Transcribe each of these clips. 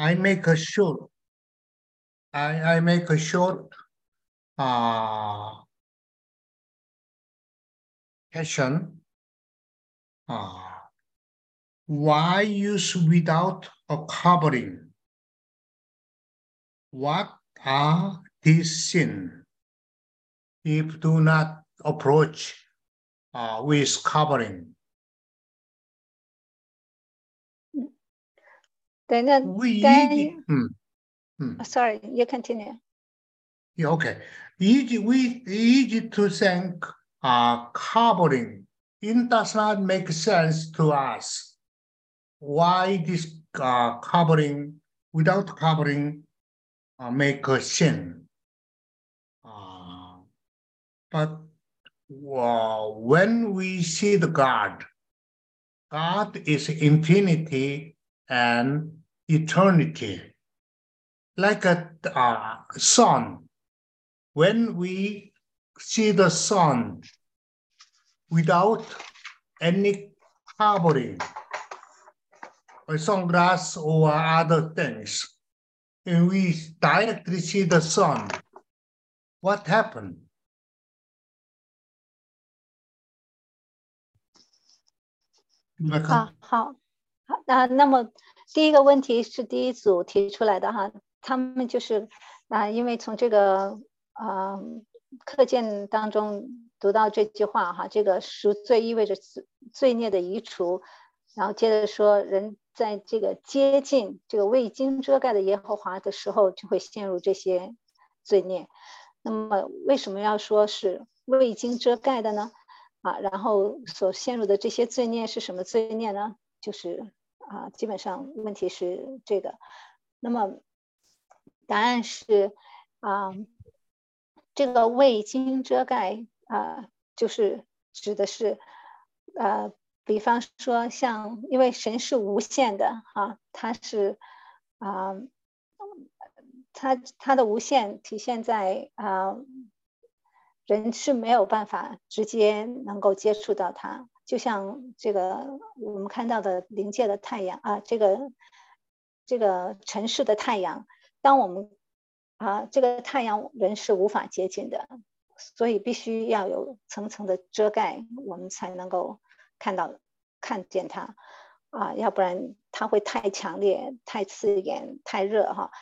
I make a short. I I make a short. Uh, question. Uh, why use without a covering? What are these sins if do not approach uh, with covering? Then, then, hmm. Hmm. Oh, sorry, you continue. Yeah, okay. Easy, we easy to think uh, covering. It does not make sense to us. Why this uh, covering without covering uh, make a sin? Uh, but uh, when we see the God, God is infinity and eternity, like a uh, sun. When we see the sun without any covering, or sunglass or other things, and we directly see the sun, what happened? 你们看啊，好，好，那那么 第一个问题是第一组提出来的哈，他们就是啊、因为从这个啊、课件当中读到这句话哈，这个赎罪意味着罪罪孽的移除，然后接着说人在这个接近这个未经遮盖的耶和华的时候，就会陷入这些罪孽。那么为什么要说是未经遮盖的呢？啊，然后所陷入的这些罪孽是什么罪孽呢？就是啊，基本上问题是这个。那么答案是啊，这个未经遮盖啊，就是指的是呃，比方说像，因为神是无限的哈、它是啊。它它的无限体现在啊、人是没有办法直接能够接触到它，就像这个我们看到的临界的太阳啊，这个这个城市的太阳，当我们啊这个太阳人是无法接近的，所以必须要有层层的遮盖，我们才能够看到看见它啊，要不然它会太强烈、太刺眼、太热哈。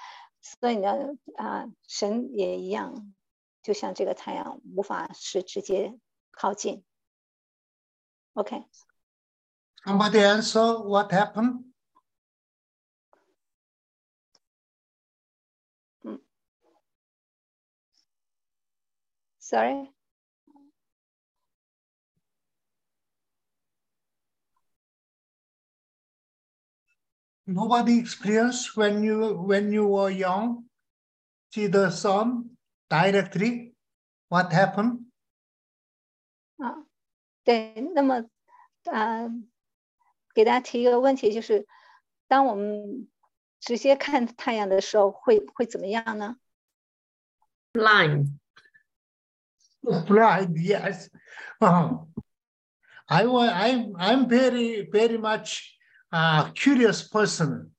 所以呢，啊，神也一样，就像这个太阳，无法是直接靠近。OK，Somebody answer what happened? sorry，Nobody experienced when you when you were young, see the sun directly. What happened? 啊，对，那么啊，给大家提一个问题，就是当我们直接看太阳的时候，会会怎么样呢？ blind. Blind, yes. Oh. I was I'm I'm very very much uh, curious person.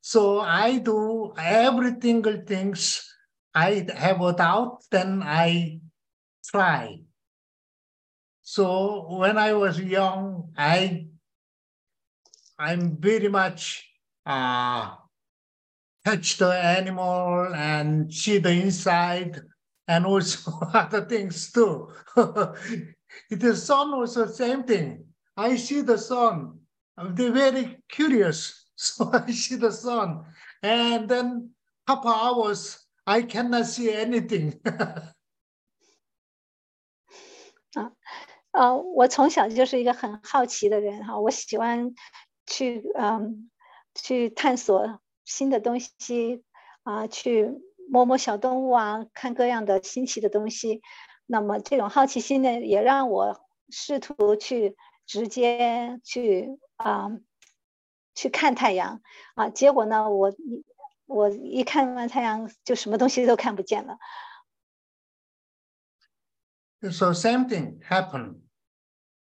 So I do every single things. I have a doubt, then I try. So when I was young, I I'm very much uh, touch the animal and see the inside and also other things too. the sun also same thing. I see the sun. I'm very curious. So I see the sun. And then couple hours, I cannot see anything. 呃，我从小就是一个很好奇的人哈，我喜欢去嗯去探索新的东西啊，去摸摸小动物啊，看各样的新奇的东西。那么这种好奇心呢，也让我试图去直接去啊去看太阳啊，结果呢，我我一看完太阳就什么东西都看不见了。so same thing happened.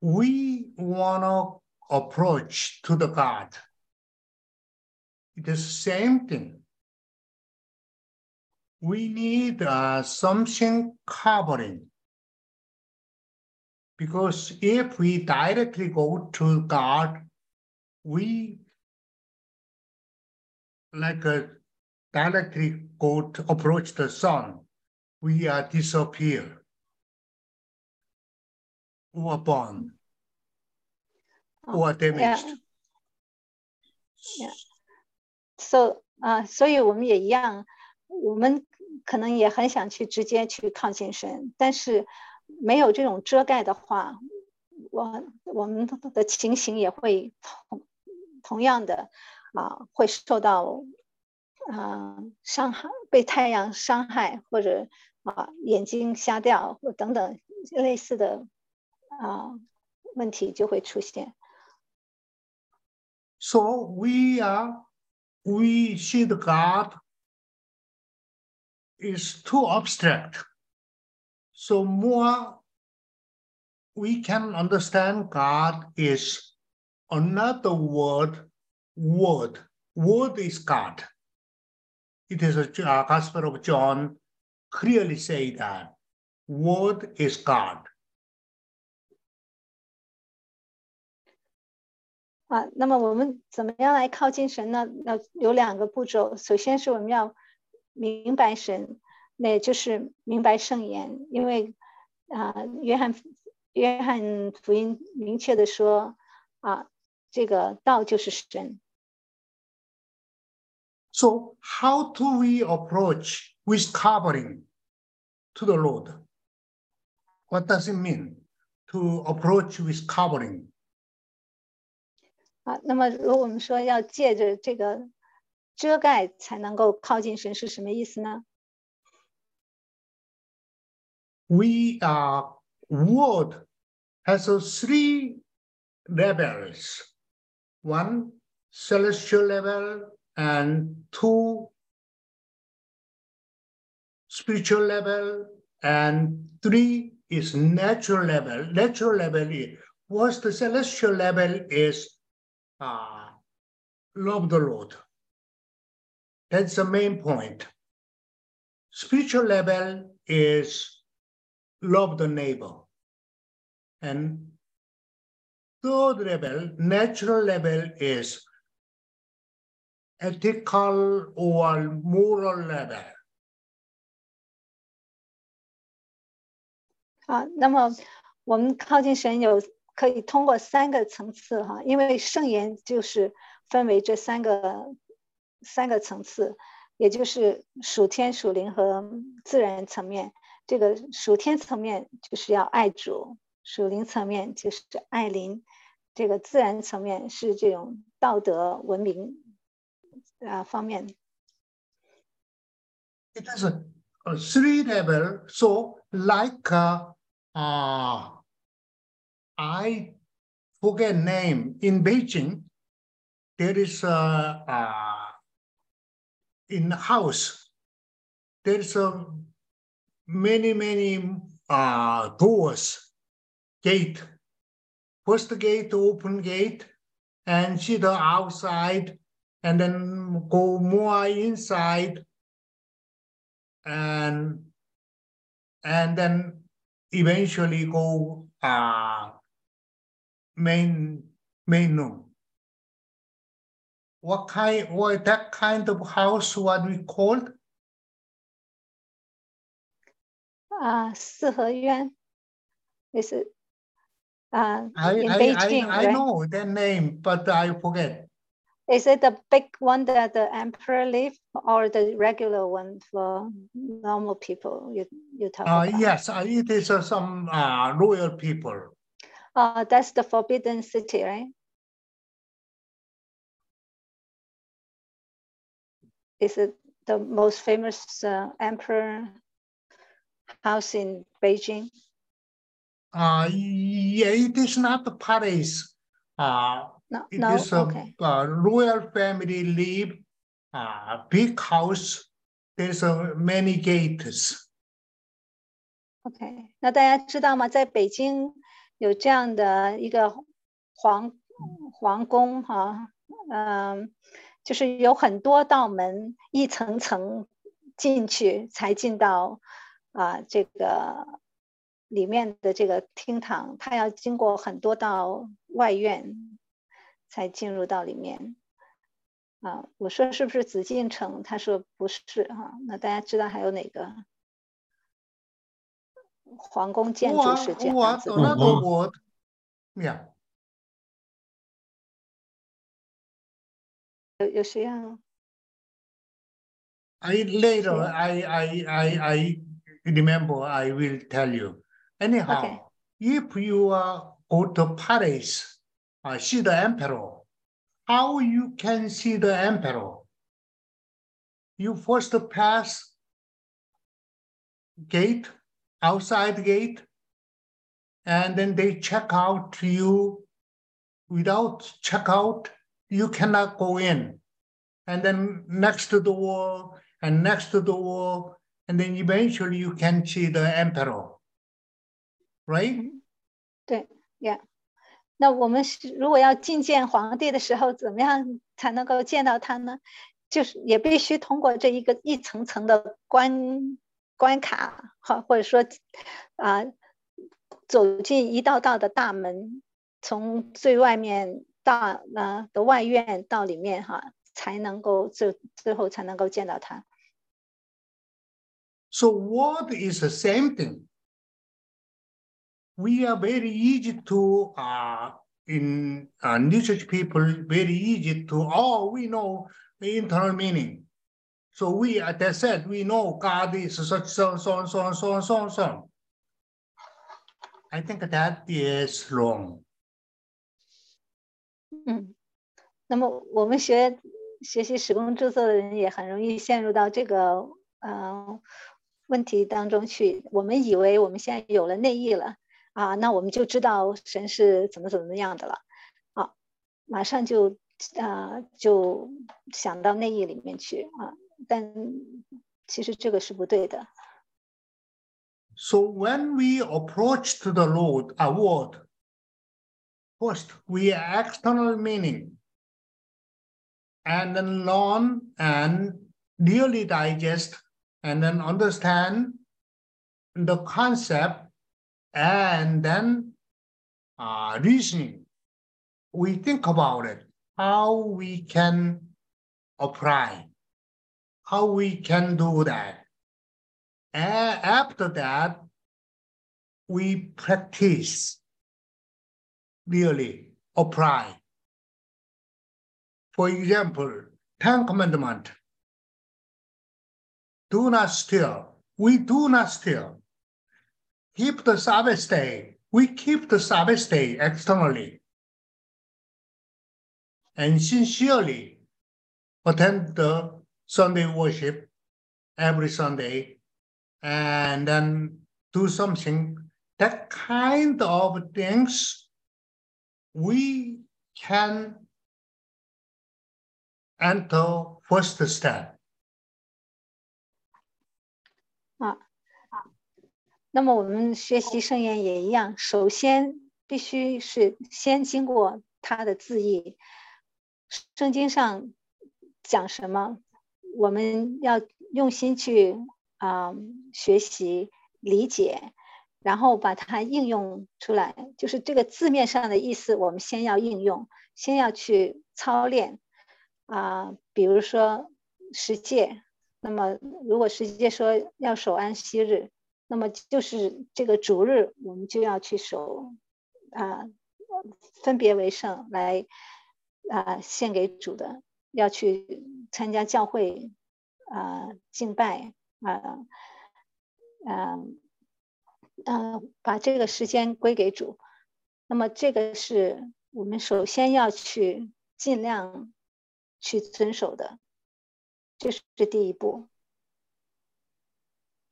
We wanna approach to the God. it is same thing. We need uh, something covering. Because if we directly go to God, we like uh, directly go to approach the sun, we are disappear or born or damaged. Yeah. So 啊、所以我们也一样，我们可能也很想去直接去靠近神，但是没有这种遮盖的话，我我们的情形也会同同样的啊、会受到啊、伤害，被太阳伤害，或者啊、眼睛瞎掉，或等等类似的 啊、问题就会出现。 So we are, we see the God is too abstract. So more we can understand God is another word, word. Word is God. It is a uh, Gospel of John clearly say that word is God. 啊，那么我们怎么样来靠近神呢？那有两个步骤。首先是我们要明白神，那就是明白圣言。因为啊，约翰约翰福音明确的说啊，这个道就是神。So how do we approach with covering to the Lord? What does it mean to approach with covering? 啊，那么如果我们说要借着这个遮盖才能够靠近神，是什么意思呢？ We are word has a three levels. One celestial level and two spiritual level and three is natural level. Natural level is what's the celestial level is uh, love the Lord. That's the main point. Spiritual level is love the neighbor. And third level, natural level is ethical or moral level. 啊，那么我们靠近神有 可以通过三个层次哈，因为圣言就是分为这三个三个层次，也就是属天、属灵和自然层面。这个属天层面就是要爱主，属灵层面就是爱邻，这个自然层面是这种道德文明啊方面。It is a, three level. So like uh, uh, I forget name in Beijing, there is a uh, in the house, there is a many many uh, doors, gate. First gate, open gate, and see the outside, and then go more inside, and and then eventually go uh, main main room. What kind? What that kind of house? What we called? 啊，四合院，is it 啊 I in I Beijing, I, I right? know that name, but I forget. Is it the big one that the emperor live or the regular one for normal people? You you talk Uh, about? yes, uh, it is uh, some uh, royal people. Uh, that's the Forbidden City, right? Is it the most famous uh, emperor house in Beijing? Uh, yeah, it is not the palace. Uh, No, It no, is a, okay. uh, royal family live, uh, big house. There's uh, many gates. OK，那大家知道吗？在北京 有这样的一个皇皇宫哈，嗯，就是有很多道门，一层层进去才进到啊这个里面的这个厅堂，他要经过很多道外院才进入到里面。啊，我说是不是紫禁城？他说不是哈。那大家知道还有哪个皇宫建筑是这样子的？ another word. Yeah. 有有谁要？ I later Yeah. I I I I remember I will tell you. Anyhow, Okay. if you are go to Paris, uh, see the emperor, how you can see the emperor? You first pass gate, outside gate, and then they check out you. Without checkout, you cannot go in. And then next to the wall, and next to the wall, and then eventually you can see the emperor. Right? 对呀。那我们是如果要觐见皇帝的时候，怎么样才能够见到他呢？就是也必须通过这一个一层层的关 关卡，哈，或者说啊，走进一道道的大门，从最外面到呃的外院到里面哈，才能够最最后才能够见到他。 So what is the same thing? We are very easy to uh in uh, New Church people very easy to oh we know the internal meaning. So we as I said we know God is such so so so so so so. I think that is wrong. 嗯，那么我们学学习使工著作的人也很容易陷入到这个呃问题当中去。我们以为我们现在有了内意了啊，那我们就知道神是怎么怎么样的了啊，马上就啊、就想到内意里面去啊，但其实这个是不对的。 So when we approach to the Lord, a word, first we external meaning, and then learn and really digest, and then understand the concept, and then uh, reasoning. We think about it, how we can apply, how we can do that. A- after that, we practice, really apply. For example, Ten Commandment. Do not steal. We do not steal. Keep the Sabbath day. We keep the Sabbath day externally. And sincerely attend the Sunday worship every Sunday and then do something that kind of things we can enter first step 那么我们学习圣言也一样，首先必须是先经过他的字义，圣经上讲什么， 我们要用心去啊、学习理解，然后把它应用出来。就是这个字面上的意思，我们先要应用，先要去操练啊、比如说十诫，那么如果十诫说要守安息日。那么就是这个主日，我们就要去守啊，分别为圣来啊献给主的，要去参加教会啊敬拜啊啊啊，把这个时间归给主。那么这个是我们首先要去尽量去遵守的，这是第一步。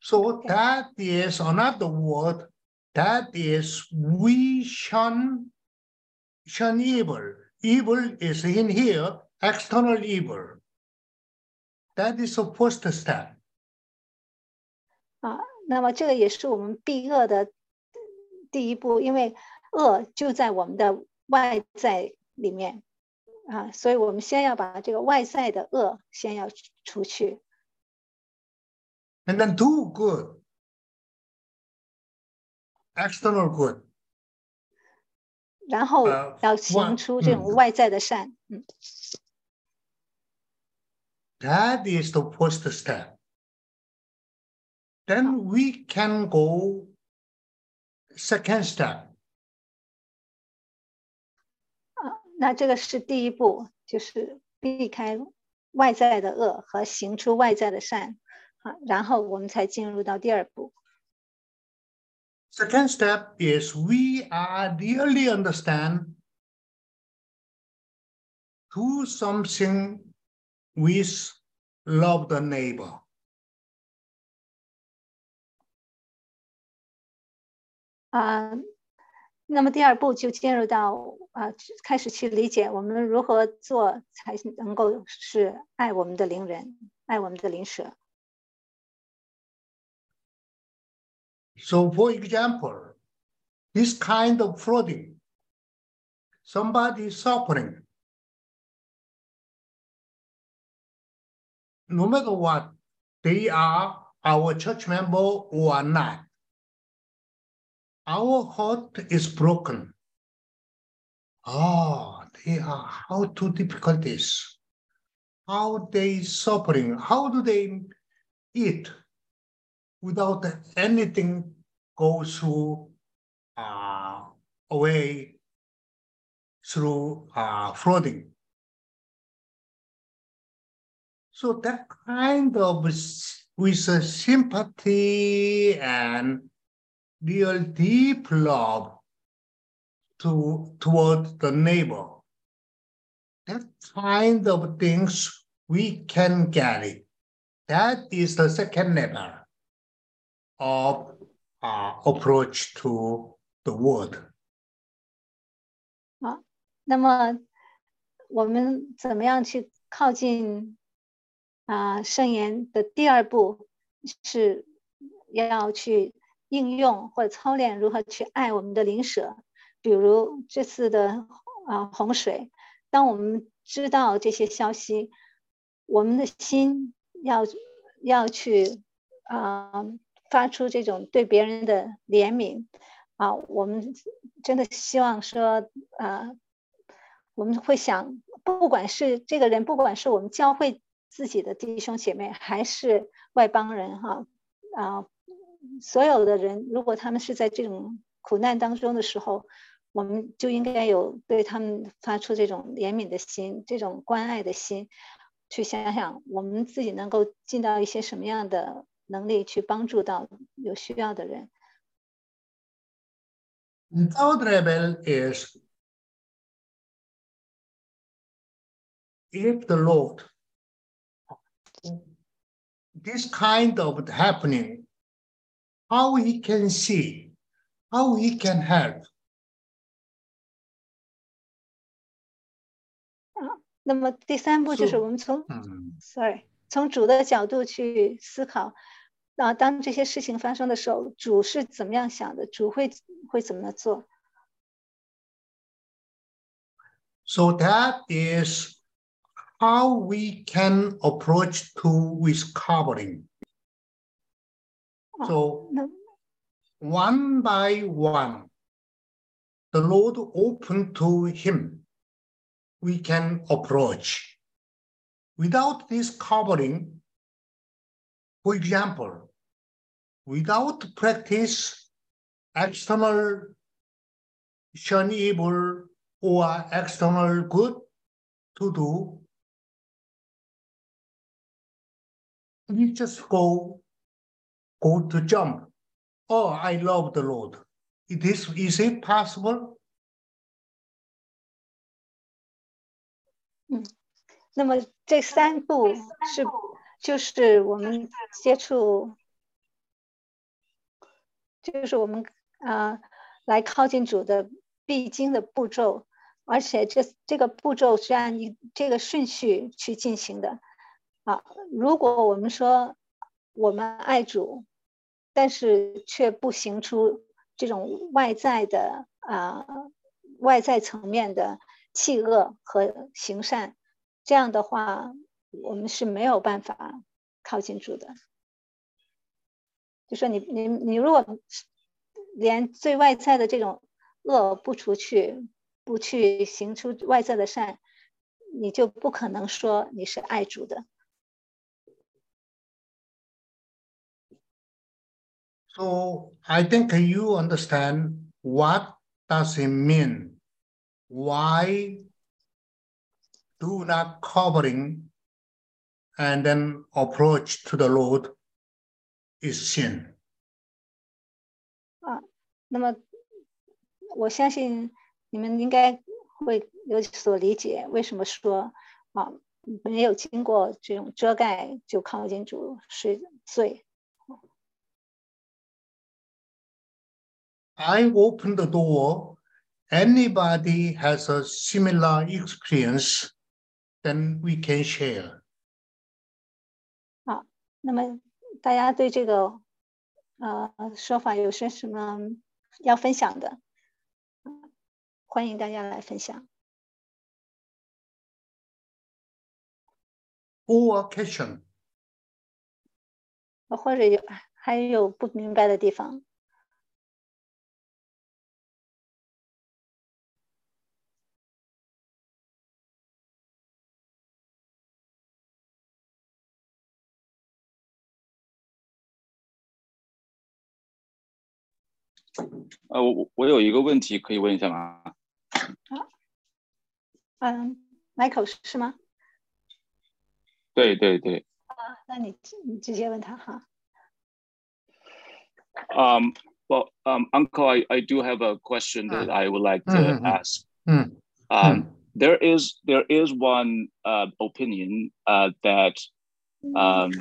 So that is another word. That is we shun shun evil. Evil is in here, external evil. That is the first step. 啊，那么这个也是我们避恶的第一步，因为恶就在我们的外在里面啊，所以我们先要把这个外在的恶先要除去。And then do good. External good. 然后呃要行出这种嗯外在的善，嗯 That is the first step. Then we can go second step. 啊，那这个是第一步，就是避开外在的恶和行出外在的善，啊，然后我们才进入到第二步。 Second step is we are really understand do something with love the neighbor. 啊，那么第二步就进入到啊，开始去理解我们如何做才能够是爱我们的邻人，爱我们的邻舍。 So, for example, this kind of flooding, somebody is suffering. No matter what, they are our church member or not. Our heart is broken. Oh, they are how too difficult this. How they suffering? How do they eat? without anything go through uh, away through uh, flooding. So that kind of s- with a sympathy and real deep love to toward the neighbor. That kind of things we can get it. That is the second level of uh, approach to the world. 那么我们怎么样去靠近 啊圣言的第二步是要去应用或者操练如何去爱我们的邻舍，比如这次的啊洪水，当我们知道这些消息，我们的心要要去啊发出这种对别人的怜悯啊，我们真的希望说啊。我们会想，不管是这个人，不管是我们教会自己的弟兄姐妹，还是外邦人，哈啊，所有的人，如果他们是在这种苦难当中的时候，我们就应该有对他们发出这种怜悯的心，这种关爱的心，去想想我们自己能够尽到一些什么样的能力去帮助到有需要的人。Third level is if the Lord, this kind of happening, how he can see, how he can help. 那么第三步就是是我们从 Hmm. sorry，从主的角度去思考，啊，当这些事情发生的时候，主是怎么样想的？主会会怎么做？ So that is how we can approach to with covering. So one by one, the Lord open to him, we can approach. Without this covering, for example, without practice external shun evil or external good to do, you just go go to jump. Oh, I love the Lord. It is, is it possible? 那么这三步是就是我们接触，就是我们啊、来靠近主的必经的步骤，而且这这个步骤是按你这个顺序去进行的啊。如果我们说我们爱主，但是却不行出这种外在的啊、外在层面的弃恶和行善，这样的话，我们是没有办法靠近主的。就说你你你如果连最外在的这种恶不除去，不去行出外在的善，你就不可能说你是爱主的。So I think you understand what does it mean? Why do not covering and then approach to the Lord is sin? 啊，那么我相信你们应该会有所理解，为什么说啊没有经过这种遮盖就靠近主是罪 ？I open the door, anybody has a similar experience, then we can share. 好，那么大家对这个呃说法有些什么要分享的？欢迎大家来分享。Or question. 或者有还有不明白的地方。 呃，我我有一个问题可以问一下吗？嗯，Michael 是吗？对对对。啊，那你你直接问他哈。Um, well, um, Uncle, I, I do have a question that I would like to Mhm. ask. Mm. Um, there is there is one uh, opinion uh, that um,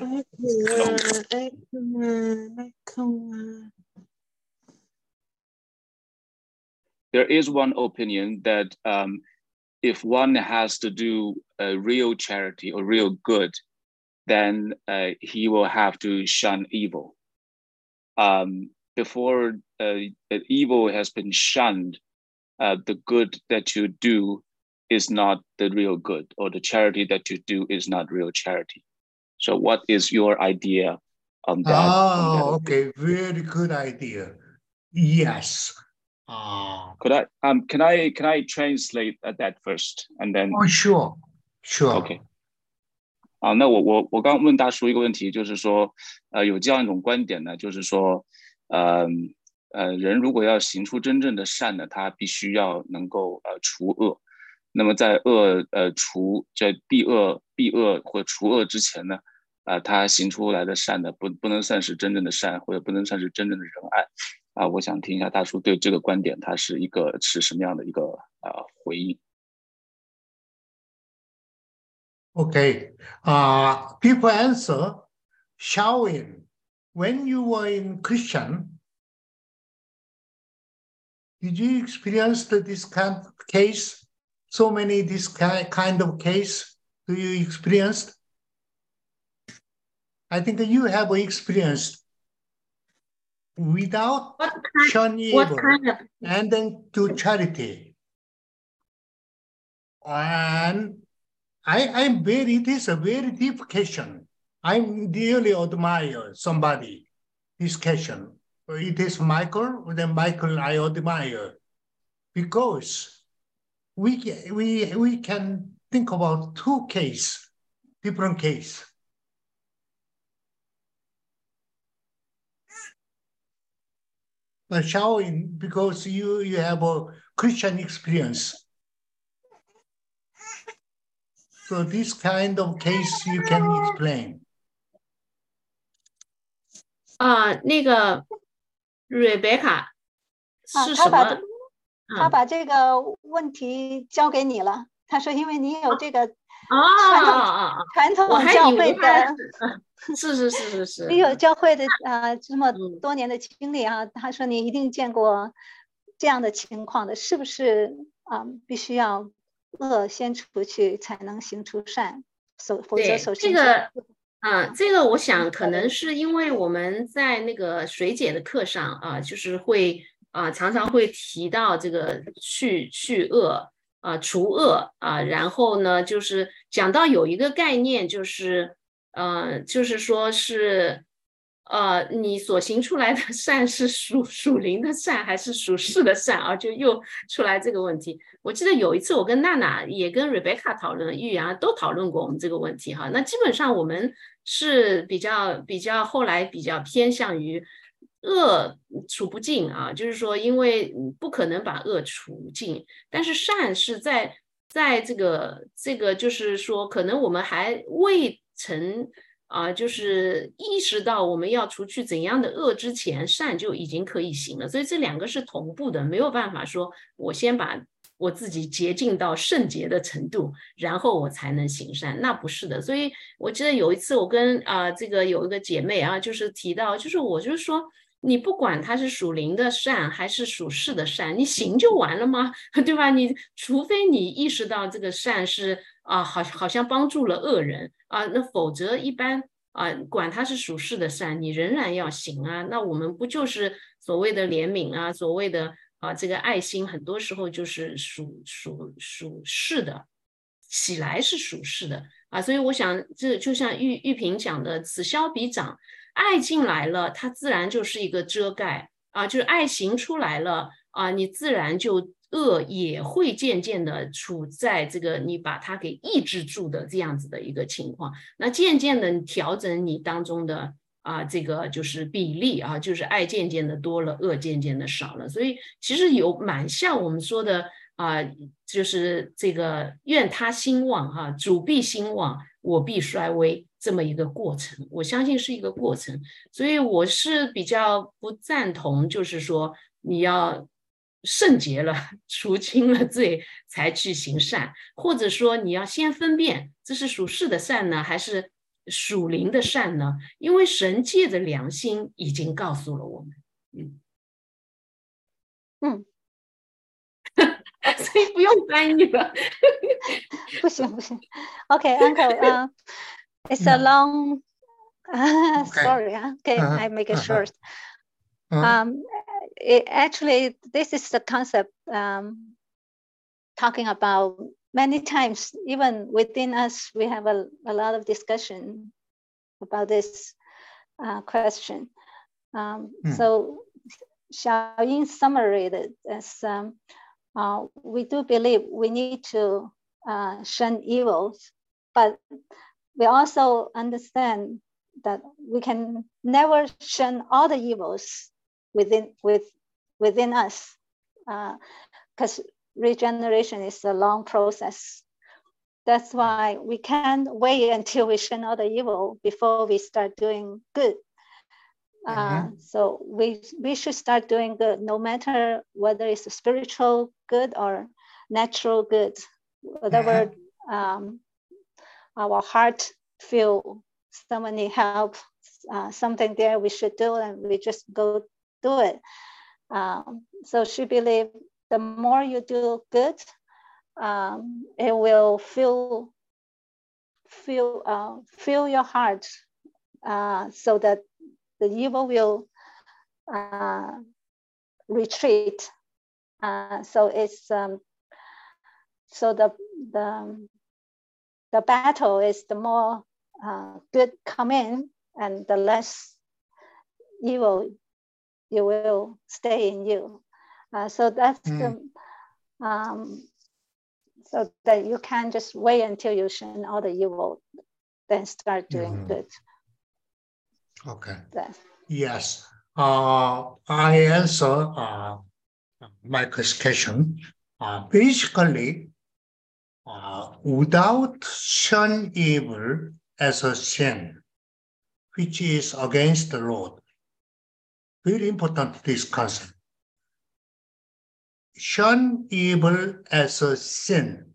There is one opinion that um, if one has to do a real charity or real good, then uh, he will have to shun evil. Um, before uh, evil has been shunned, uh, the good that you do is not the real good, or the charity that you do is not real charity. So, what is your idea on that? on that Oh, okay, very good idea. Yes. Ah, Could I um can I can I translate uh, that first and then oh, sure, sure. OK 啊，那我我我刚问大叔一个问题，就是说，呃，有这样一种观点呢，就是说，呃呃，人如果要行出真正的善呢，他必须要能够呃除恶。那么在恶呃除在避恶避恶或除恶之前呢，啊、他行出来的善呢，不不能算是真正的善，或者不能算是真正的仁爱。啊、我想听一下大叔对这个观点，他是一个是什么样的一个啊、回应？ Okay. Uh, people answer, showering. When you were in Christian, did you experience the, this kind of case? So many this ki- kind of case do you experienced? I think you have experienced without What kind, what kind of and then do charity. And I, I'm very, it is a very deep question. I really admire somebody, this question. It is Michael, then Michael I admire because we, we, we can think about two case, different case. But showing because you, you have a Christian experience. So this kind of case you can explain. 啊、那个 Rebecca 啊，是什么？他把他嗯把这个问题交给你了。他说，因为你有这个哦哦哦哦，传统我还教会以为他的， 是是是是是，你有教会的啊、这么嗯。多年的经历啊。他说你一定见过这样的情况的，是不是啊、必须要恶先除去，才能行出善，否否则对首先这个啊，这个我想可能是因为我们在那个水解的课上啊，就是会啊常常会提到这个去去恶啊除恶啊，然后呢就是讲到有一个概念，就是呃就是说是。呃，你所行出来的善 是属属灵的善还是属世的善啊？就又出来这个问题。我记得有一次我跟娜娜也跟 Rebecca 讨论，玉阳都讨论过我们这个问题哈。那基本上我们是比较比较后来比较偏向于恶除不尽啊，就是说因为不可能把恶除尽，但是善是在在这个这个就是说可能我们还未成。啊，就是意识到我们要除去怎样的恶之前，善就已经可以行了。所以这两个是同步的，没有办法说我先把我自己洁净到圣洁的程度，然后我才能行善，那不是的。所以我记得有一次我跟啊这个有一个姐妹啊，就是提到，就是我就是说，你不管它是属灵的善还是属世的善，你行就完了吗？对吧？你除非你意识到这个善是。啊，好，好像帮助了恶人啊，那否则一般啊，管他是属世的善，你仍然要行啊。那我们不就是所谓的怜悯啊，所谓的啊这个爱心，很多时候就是属属属世的，起来是属世的啊。所以我想，这就像玉玉萍讲的，此消彼长，爱进来了，它自然就是一个遮盖啊，就是爱行出来了啊，你自然就。恶也会渐渐的处在这个你把它给抑制住的这样子的一个情况，那渐渐的调整你当中的啊这个就是比例啊，就是爱渐渐的多了，恶渐渐的少了，所以其实有蛮像我们说的啊，就是这个愿他兴旺哈，主必兴旺，我必衰微这么一个过程，我相信是一个过程，所以我是比较不赞同，就是说你要。圣洁了，除清了罪，才去行善，或者说你要先分辨这是属世的善呢，还是属灵的善呢？因为神界的良心已经告诉了我们，嗯。嗯，所以不用翻译了。不行不行，OK，Uncle，嗯，It's a long，Sorry，OK，I make it short，嗯。it, actually, this is the concept um, talking about many times, even within us, we have a, a lot of discussion about this uh, question. Um, hmm. So, shall in summary as um, uh, we do believe we need to uh, shun evils, but we also understand that we can never shun all the evils within with within us because uh, regeneration is a long process that's why we can't wait until we shun all the evil before we start doing good uh, mm-hmm. so we we should start doing good no matter whether it's spiritual good or natural good whatever mm-hmm. um, our heart feel someone need help uh, something there we should do and we just go do it. Um, so she believed the more you do good, um, it will fill fill uh, fill your heart, uh, so that the evil will uh, retreat. Uh, so it's um, so the the the battle is the more uh, good come in and the less evil you will stay in you. Uh, so that's mm. the, um, so that you can just wait until you shun all the evil, then start doing mm. good. Okay. Yes. Uh, I answer uh, Michael's question. Uh, basically, uh, without shun evil as a sin, which is against the Lord, very important this concept. Shun evil as a sin,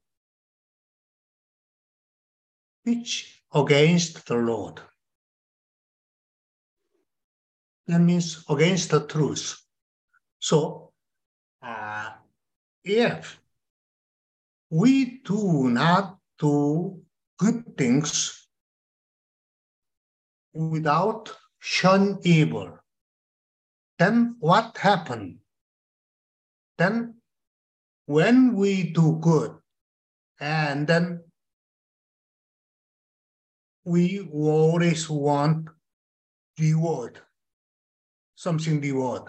which against the Lord. That means against the truth. So, uh, if we do not do good things without shun evil, then what happened? Then when we do good, and then we always want reward, something reward.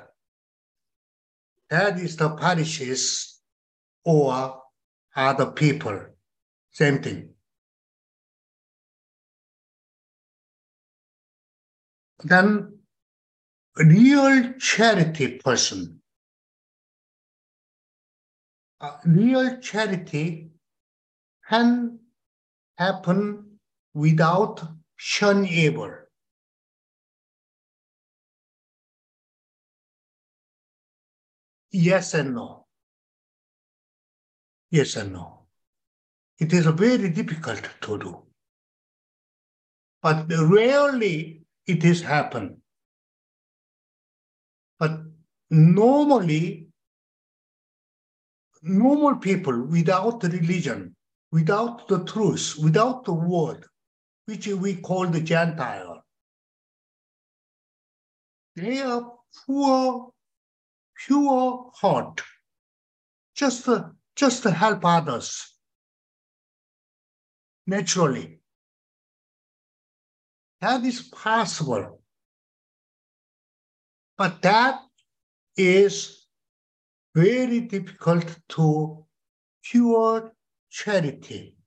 That is the parishes or other people, same thing. Then real charity person. real charity can happen without shun evil. Yes and no. Yes and no. It is very difficult to do. But rarely it is happen. Normally, normal people without religion, without the truth, without the word, which we call the Gentile, they are poor, pure heart, just, just to help others naturally. That is possible. But that is very difficult to pure charity.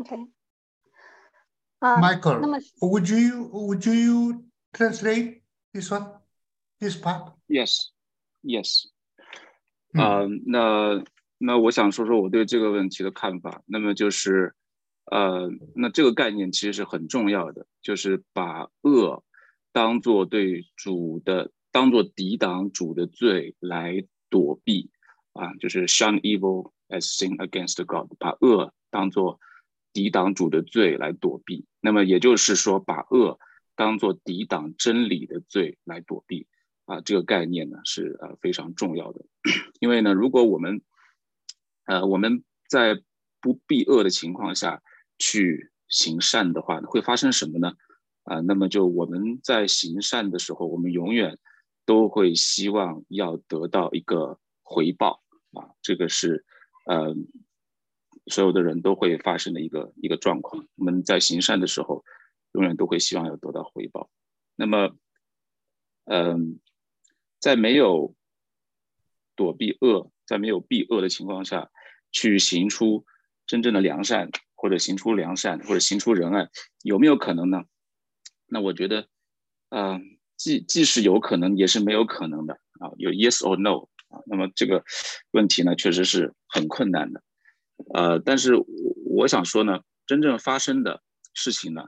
Okay. Michael, 那么 would you would you translate this one, this part? Yes, yes. 嗯啊、那那我想说说我对这个问题的看法。那么就是， 呃，那这个概念其实是很重要的，就是把恶当做对主的，当做抵挡主的罪来躲避啊，就是 shun evil as sin against God，把恶当做抵挡主的罪来躲避。那么也就是说，把恶当做抵挡真理的罪来躲避。啊，这个概念呢是呃非常重要的，因为呢，如果我们呃我们在不避恶的情况下去行善的话，会发生什么呢？啊，那么就我们在行善的时候，我们永远都会希望要得到一个回报啊，这个是呃所有的人都会发生的一个一个状况。我们在行善的时候，永远都会希望要得到回报。那么，嗯、在没有躲避恶，在没有避恶的情况下，去行出真正的良善，或者行出良善，或者行出仁爱，有没有可能呢？那我觉得，呃，既既是有可能，也是没有可能的啊，有 yes or no 啊。那么这个问题呢，确实是很困难的，呃，但是我想说呢，真正发生的事情呢，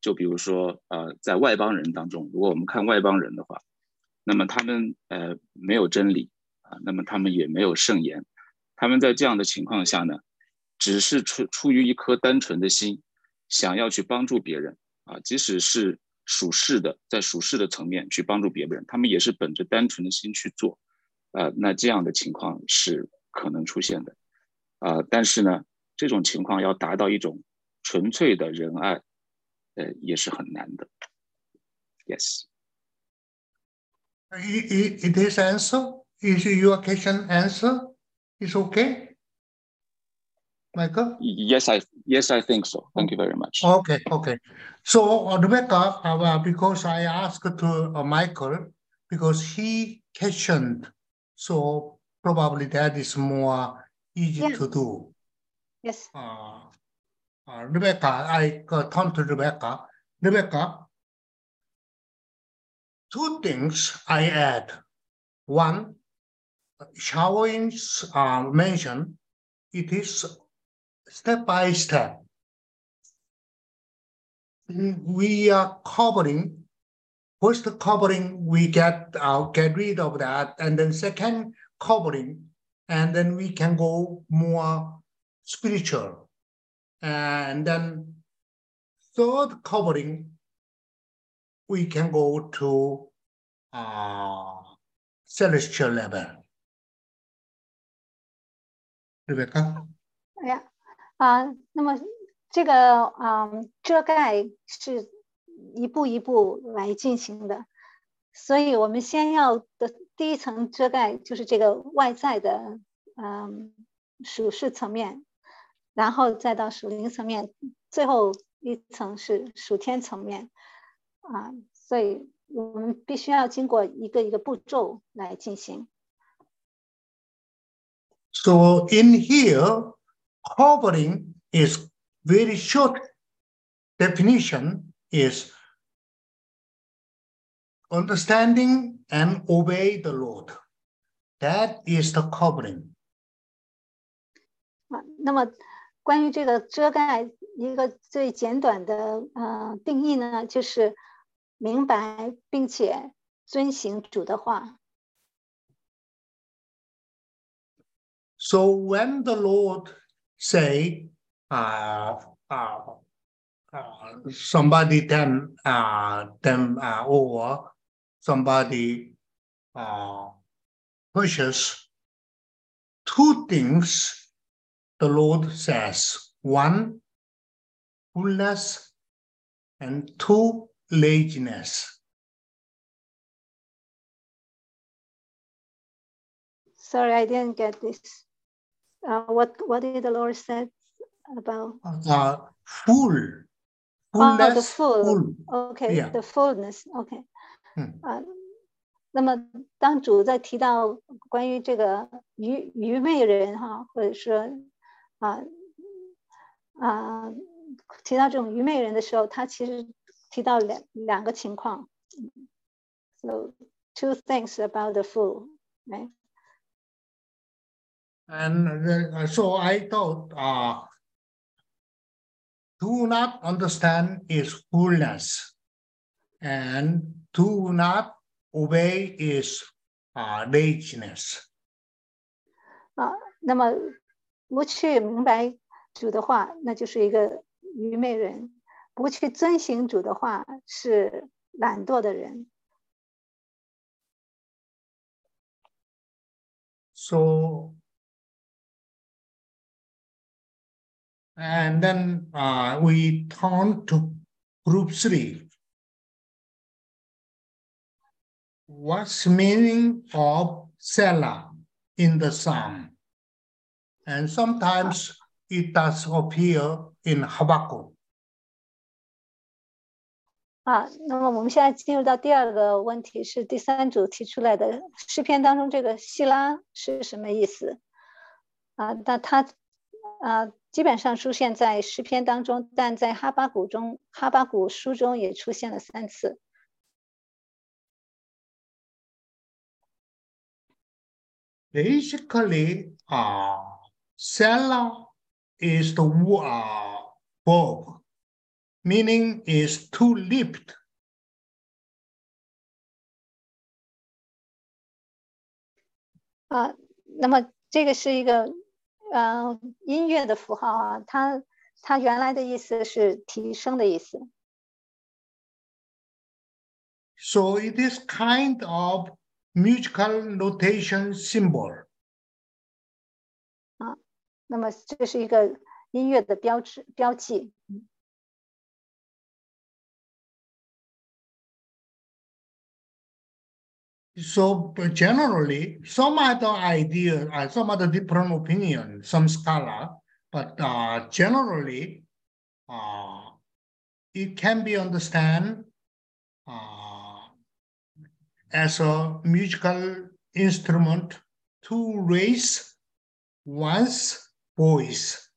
就比如说呃，在外邦人当中，如果我们看外邦人的话。那么他们呃没有真理啊，那么他们也没有圣言，他们在这样的情况下呢，只是出出于一颗单纯的心，想要去帮助别人啊，即使是属世的，在属世的层面去帮助别人，他们也是本着单纯的心去做，啊，那这样的情况是可能出现的，啊，但是呢，这种情况要达到一种纯粹的仁爱，呃，也是很难的。Yes. It is answer. Is your question answer? Is OK? Michael? Yes, I yes I think so. Thank you very much. Okay, okay. So uh, Rebecca, uh, because I asked to uh, Michael because he questioned, so probably that is more easy Yeah. to do. Yes. Uh, uh, Rebecca, I uh, turn to Rebecca. Rebecca, two things I add. One, Shaoyin's uh, mentioned, it is step by step. We are covering, first covering, we get uh, get rid of that, and then second covering, and then we can go more spiritual. And then third covering, we can go to uh, celestial level. Rebecca? 哎啊，那么这个啊、遮盖是一步一步来进行的所以我们先要的第一层遮盖就是这个外在的，嗯，属世层面，然后再到属灵层面，最后一层是属天层面，啊，所以我们必须要经过一个一个步骤来进行。So in here, covering is very short definition is understanding and obey the Lord. That is the covering. 啊，那么关于这个遮盖，一个最简短的呃定义呢，就是明白并且遵行主的话。So when the Lord say, uh, uh, uh, somebody them uh, them uh, or somebody uh, pushes two things the Lord says. One, fullness, and two, laziness. Sorry, I didn't get this. Uh, what what did the Lord said about? Uh, full. Oh, the Fullness, full. full. OK, Yeah. the fullness. OK，嗯啊，那么当主在提到关于这个愚愚昧人哈，或者说啊啊提到这种愚昧人的时候，他其实提到两两个情况。So two things about the fool, right? And uh, so I thought, uh, do not understand is fullness, and do not obey is uh, laziness. 啊，那么不去明白主的话，那就是一个愚昧人；不去遵行主的话，是懒惰的人。 So, and then uh, we turn to group three. What's meaning of Selah in the psalm? And sometimes it does appear in Habakkuk. 啊，那么我们现在进入到第二个问题，是第三组提出来的诗篇当中这个希拉是什么意思？啊，那它 啊基本上出现在诗篇当中，但在哈巴谷中，哈巴谷书中也出现了三次。Basically, uh, Selah is the wo- uh, verb, meaning is to lift. 啊，那么这个是一个呃音乐的符号啊，它它原来的意思是提升的意思 So it is kind of musical notation symbol. 啊那么这是一个音乐的标志标记。So generally, some other idea, uh, some other different opinion, some scholar, but uh, generally, uh, it can be understand uh, as a musical instrument to raise one's voice.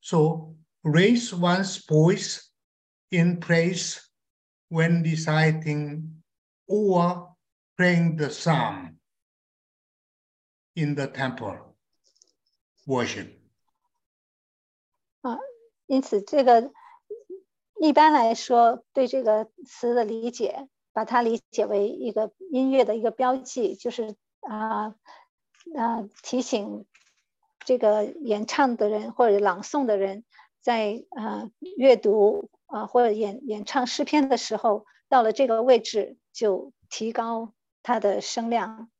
So raise one's voice in praise when reciting or praying the psalm in the temple worship. 因此，这个一般来说，对这个词的理解，把它理解为一个音乐的一个标记，就是啊啊、提醒这个演唱的人或者朗诵的人，在啊、阅读啊、或者演演唱诗篇的时候，到了这个位置就提高它的声量。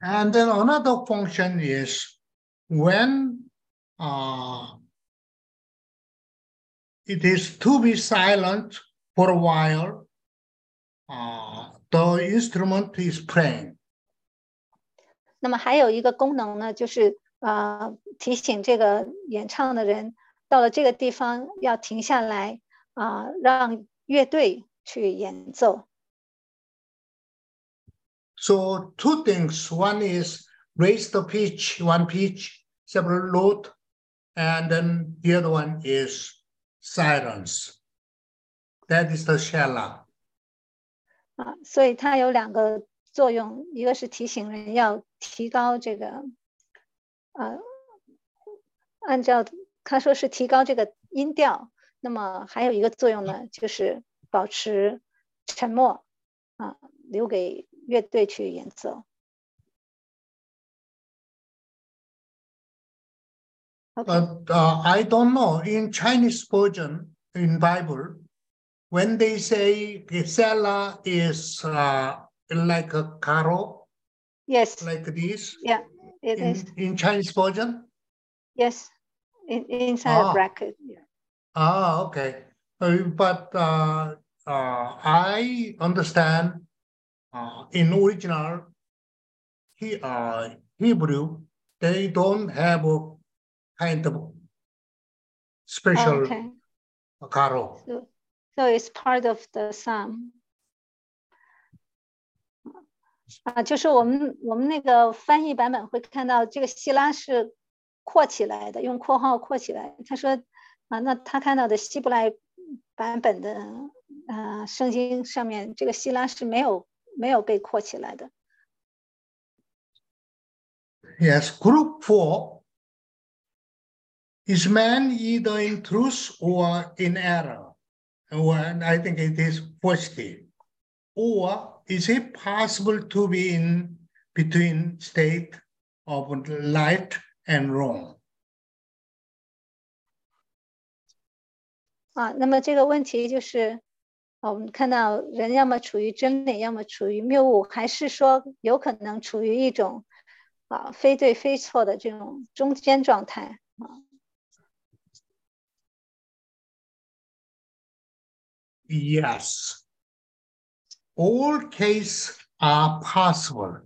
And then another function is when uh, it is to be silent for a while uh, the instrument is playing. 那么还有一个功能呢，就是呃提醒这个演唱的人到了这个地方要停下来啊、让乐队去演奏。So two things. One is raise the pitch, one pitch, several note, and then the other one is silence. That is the shella. 啊，所以它有两个作用，一个是提醒人要提高这个，呃，按照他说是提高这个音调，那么还有一个作用呢，就是保持沉默，啊，留给乐队去演奏。OK， But uh, I don't know in Chinese version in Bible when they say Gisela is uh, like a caro yes, like this yeah, it is, in, in Chinese version. yes, in, inside Ah. a bracket. yeah. Ah, okay. Uh, but uh, uh, I understand uh, in original he, uh, Hebrew they don't have a kind of special Okay, caro. so it's part of the sum. 啊，就是我们我们那个翻译版本会看到这个希拉是括起来的，用括号括起来。他说啊，那他看到的希伯来版本的呃圣经上面，这个希拉是没有 没有被括起来的。 Yes, group four is man either in truth or in error? Or I think it is positive. Or is it possible to be in between state of light and wrong? 啊，那么这个问题就是， 我们看到人要么处于真理，要么处于谬误，还是说有可能处于一种啊非对非错的这种中间状态啊？Yes. All cases are possible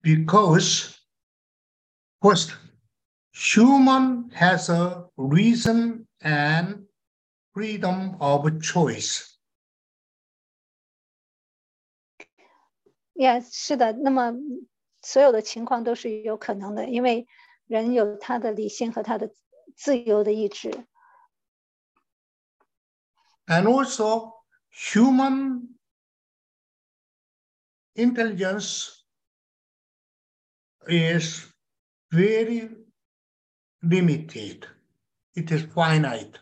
because first, human has a reason and freedom of choice. Yes，是的。那么所有的情况都是有可能的，因为人有他的理性和他的自由的意志。 And also, human intelligence is very limited. It is finite.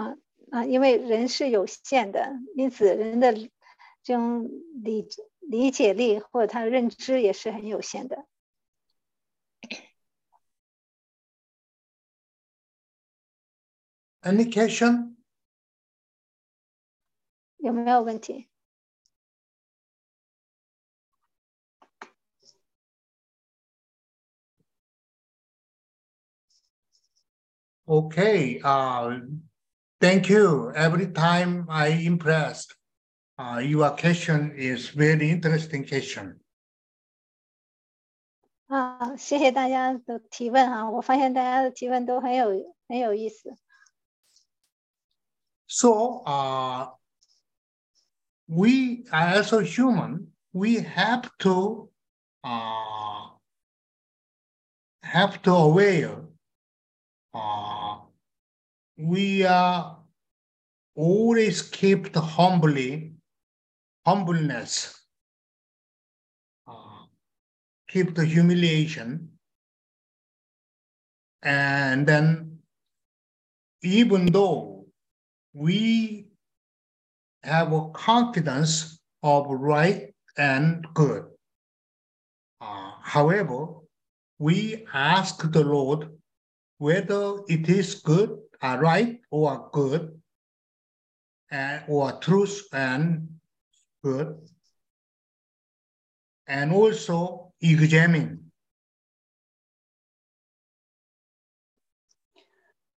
啊啊，因为人是有限的，因此人的这种理理解力或者他的认知也是很有限的。Any question? 有没有问题？Okay. Uh, thank you. Every time I impressed. Uh, your question is very interesting question. 啊，谢谢大家的提问啊！我发现大家的提问都很有很有意思。 So, uh, we as a human, we have to uh, have to aware. Uh, we are always kept humbly, humbleness. Uh, keep the humiliation, and then even though we have a confidence of right and good. Uh, however, we ask the Lord whether it is good, Are right, or good, and or truth and good, and also examine.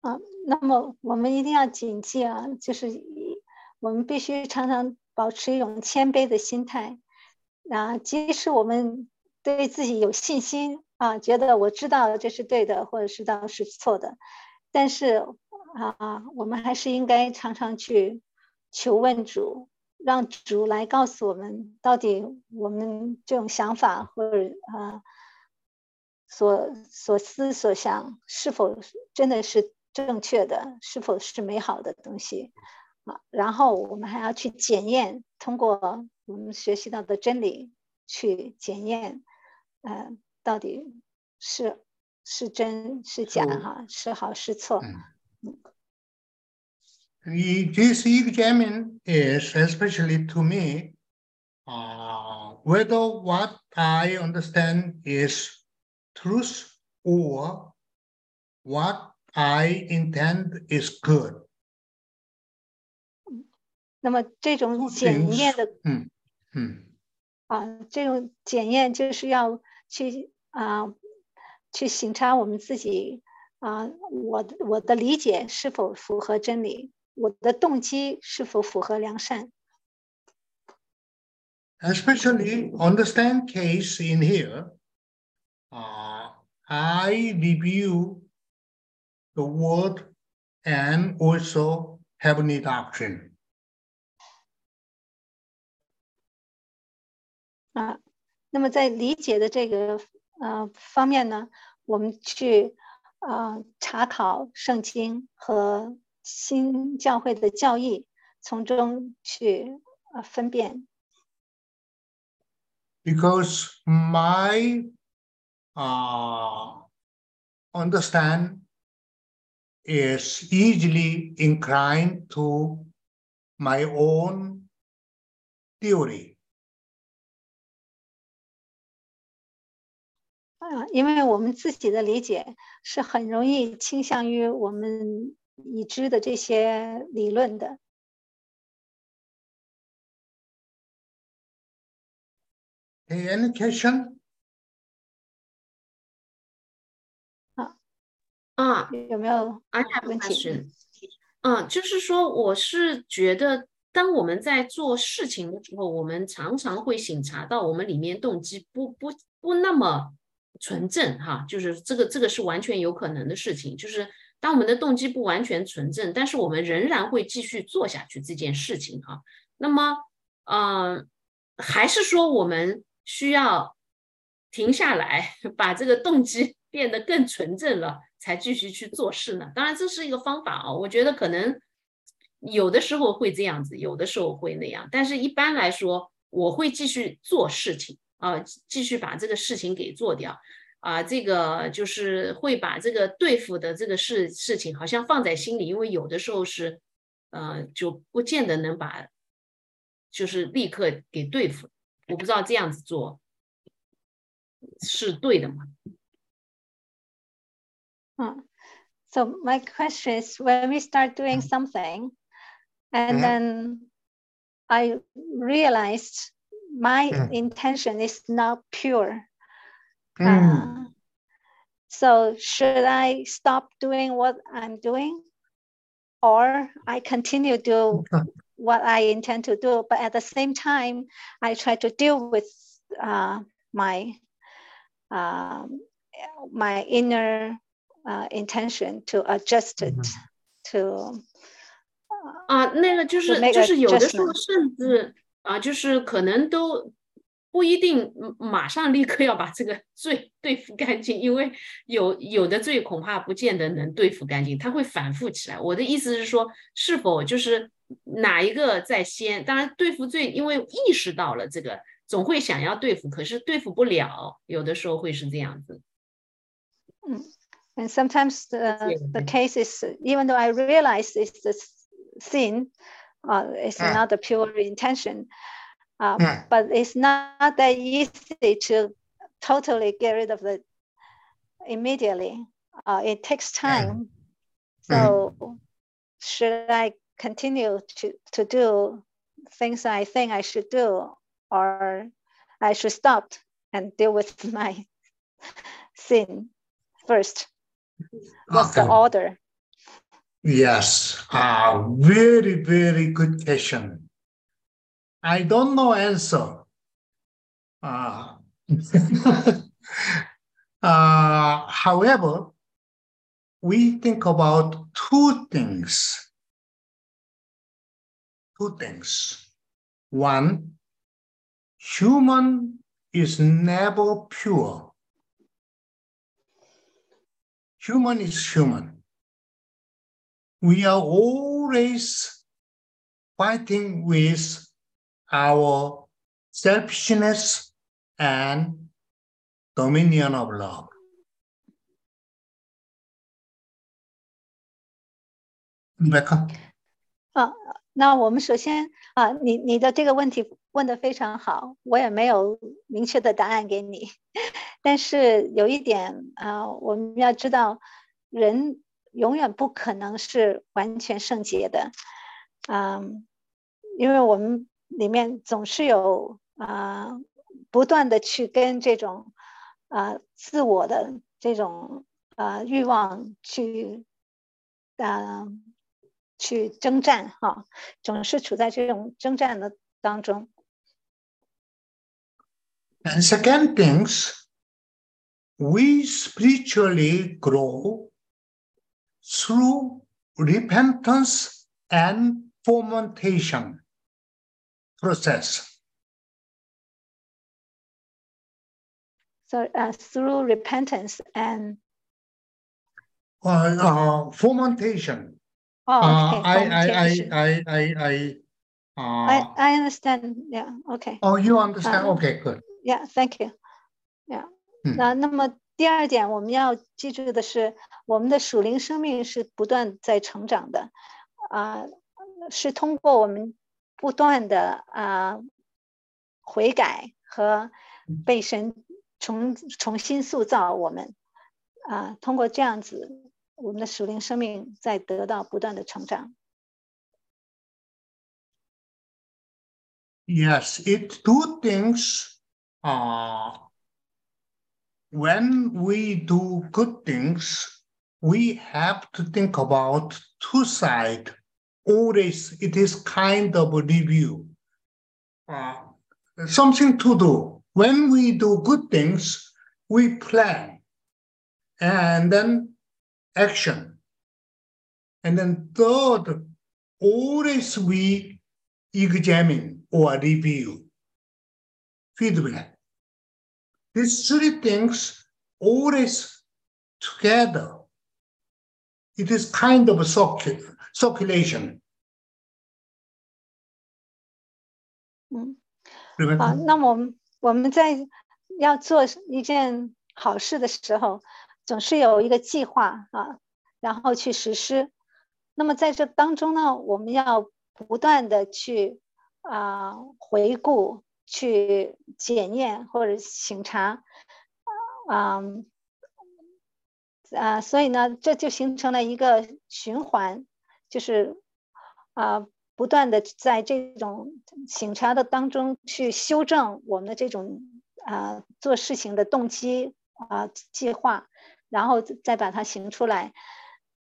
啊那么我们一定要谨记啊，就是我们必须常常保持一种谦卑的心态。啊，即使我们对自己有信心啊，觉得我知道这是对的，或者知道是错的，但是啊，我们还是应该常常去求问主，让主来告诉我们，到底我们这种想法或者啊。所所思所想是否真的是正确的？是否是美好的东西啊？然后我们还要去检验，通过我们学习到的真理去检验，呃，到底是是真是假哈？是好是错？嗯。This examine is especially to me, uh, whether what I understand is. truth or what I intend is good。那么这种检验的，嗯嗯，啊，这种检验就是要去啊，去审查我们自己 啊，我我的理解是否符合真理，我的动机是否符合良善。Especially understand case in here. uh, I review the word and also heavenly doctrine. 啊，那么在理解的这个呃方面呢，我们去啊、呃、查考圣经和新教会的教义，从中去呃分辨。Because my uh, understand is easily inclined to my own theory. 啊，因为我们自己的理解是很容易倾向于我们已知的这些理论的。Any question? 啊，有没有问题？嗯，就是说，我是觉得，当我们在做事情的时候，我们常常会醒察到我们里面动机不不不那么纯正哈，就是这个这个是完全有可能的事情。就是当我们的动机不完全纯正，但是我们仍然会继续做下去这件事情哈。那么，嗯，还是说我们需要停下来，把这个动机 变得更纯正了。才继续去做事呢？当然，这是一个方法啊。我觉得可能有的时候会这样子，有的时候会那样。但是一般来说，我会继续做事情啊，继续把这个事情给做掉啊。这个就是会把这个对付的这个事事情，好像放在心里，因为有的时候是呃，就不见得能把就是立刻给对付。我不知道这样子做是对的吗嗯，So my question is, when we start doing something, and mm-hmm. then I realized my mm. intention is not pure. Mm. Uh, so should I stop doing what I'm doing, or I continue do what I intend to do, but at the same time, I try to deal with uh, my um, my inner uh, intention to adjust it to 啊，那个就是就是有的时候甚至 啊，就是可能都不一定马上立刻要把这个 罪对付干净，因为有有的罪恐怕不见得能对付干净，它会反复起来。我的意思是说，是否就是哪一个在先？当然，对付罪，因为意识到了这个，总会想要对付，可是对付不了，有的时候会是这样子。嗯。And sometimes the, the case is, even though I realize it's the sin, uh, it's mm. not the pure intention, uh, mm. but it's not that easy to totally get rid of it immediately. Uh, it takes time. So should I continue to, to do things I think I should do, or I should stop and deal with my sin first? What's the order? Yes, uh, very, very good question. I don't know answer. Uh, uh, however, we think about two things. Two things. One, human is never pure. Human is human we are always fighting with our selfishness and dominion of love. 明白看？啊，那我们首先啊，你你的这个问题问的非常好，我也没有明确的答案给你，但是有一点啊，我们要知道人 永远不可能是完全圣洁的，嗯，因为我们里面总是有啊，不断的去跟这种啊自我的这种啊欲望去啊去征战哈，总是处在这种征战的当中。And second things, we spiritually grow. through repentance and fermentation process. So uh, through repentance and uh, uh, fermentation. Oh, okay. Uh, I, I, I, I, I, uh, I, I understand. Yeah. Okay. Oh, you understand? Uh, okay, good. Yeah. Thank you. Yeah. 嗯那那么 第二点，我们要记住的是，我们的属灵生命是不断在成长的，啊，是通过我们不断的啊悔改和被神重重新塑造我们，啊，通过这样子，我们的属灵生命在得到不断的成长。 Yes, it two things. Uh, when we do good things, we have to think about two sides. Always, it is kind of a review. Uh, something to do. When we do good things, we plan, and then action, and then third, always we examine or review, feedback. These three things always together. It is kind of a circu- circulation. 嗯。好，那我们我们在要做一件好事的时候，总是有一个计划啊，然后去实施。那么在这当中呢，我们要不断的去啊、回顾、去检验或者醒察，啊、啊，所以呢，这就形成了一个循环，就是啊、不断的在这种醒察的当中去修正我们的这种啊、做事情的动机啊、计划，然后再把它行出来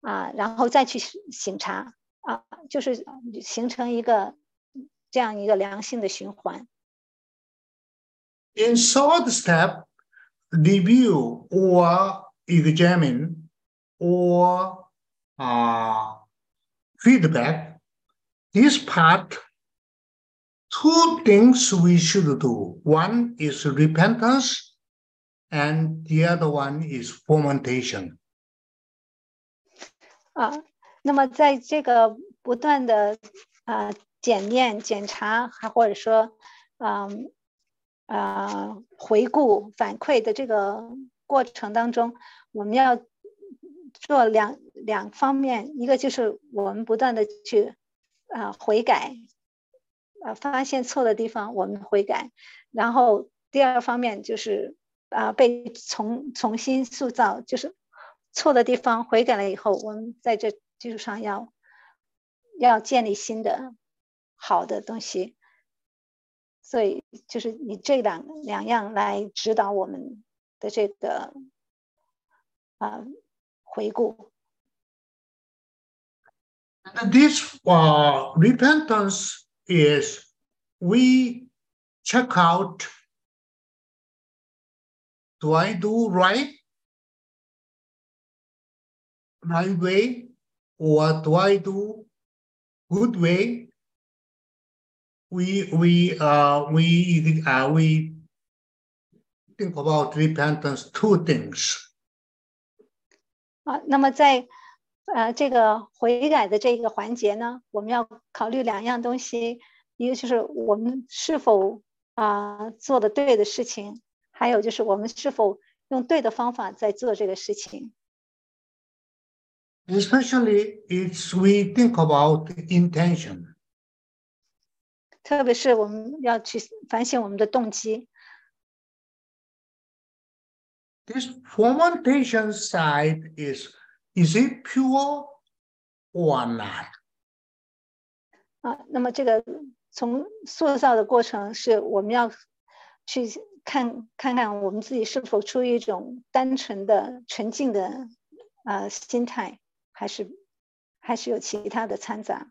啊、然后再去醒察啊、就是形成一个这样一个良性的循环。In third step, review or examine or uh, feedback. This part, two things we should do. One is repentance, and the other one is fermentation. 啊，那么在这个不断的啊、检验、检查，还或者说嗯 啊、回顾、反馈的这个过程当中，我们要做两两方面，一个就是我们不断的去啊、悔改，啊发现错的地方我们悔改，然后第二方面就是啊、被重重新塑造，就是错的地方悔改了以后，我们在这基础上要要建立新的好的东西，所以就是以这两两样来指导我们的这个啊、回顾。 And this uh, repentance is we check out do I do right? Right way? Or do I do good way? We we uh we uh we think about repentance two things. 啊，那么在呃这个悔改的这个环节呢，我们要考虑两样东西，一个就是我们是否啊、做的对的事情，还有就是我们是否用对的方法在做这个事情。 Especially it's we think about intention. 特别是我们要去反省我们的动机。This fermentation side is is it pure or not? 啊，那么这个从塑造的过程是我们要去看看看我们自己是否出于一种单纯的、纯净的啊、心态，还是还是有其他的掺杂。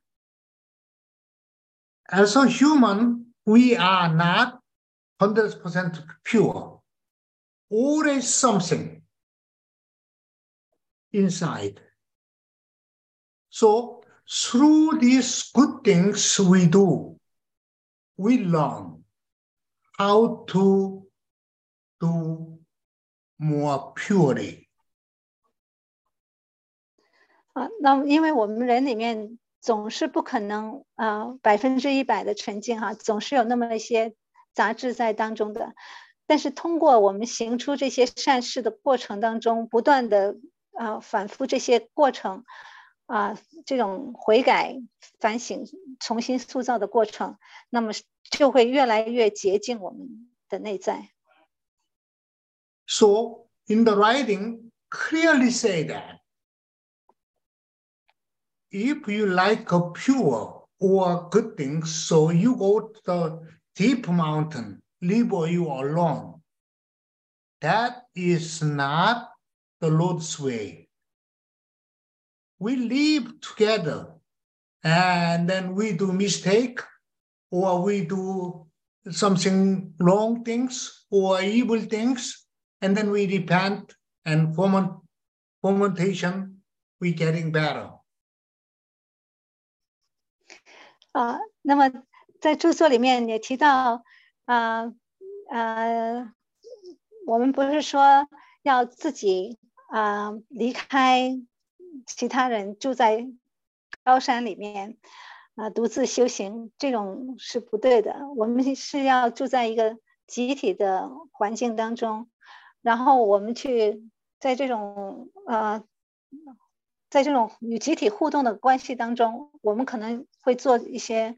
As a human, we are not 100% pure. Always something inside. So, through these good things we do, we learn how to do more purely. 啊，那么因为我们人里面 总是不可能啊百分之一百的纯净哈、总是有那么一些杂质在当中的。但是通过我们行出这些善事的过程当中，不断的啊反复这些过程啊，这种悔改、反省、重新塑造的过程，那么就会越来越洁净我们的内在。So, in the writing, clearly say that if you like a pure or good things, so you go to the deep mountain, leave you alone. That is not the Lord's way. We live together and then we do mistake or we do something wrong things or evil things and then we repent and ferment, fermentation we getting better 啊，那么在著作里面也提到，啊呃，我们不是说要自己啊、离开其他人，住在高山里面啊、独自修行，这种是不对的。我们是要住在一个集体的环境当中，然后我们去在这种呃在这种与集体互动的关系当中，我们可能会做一些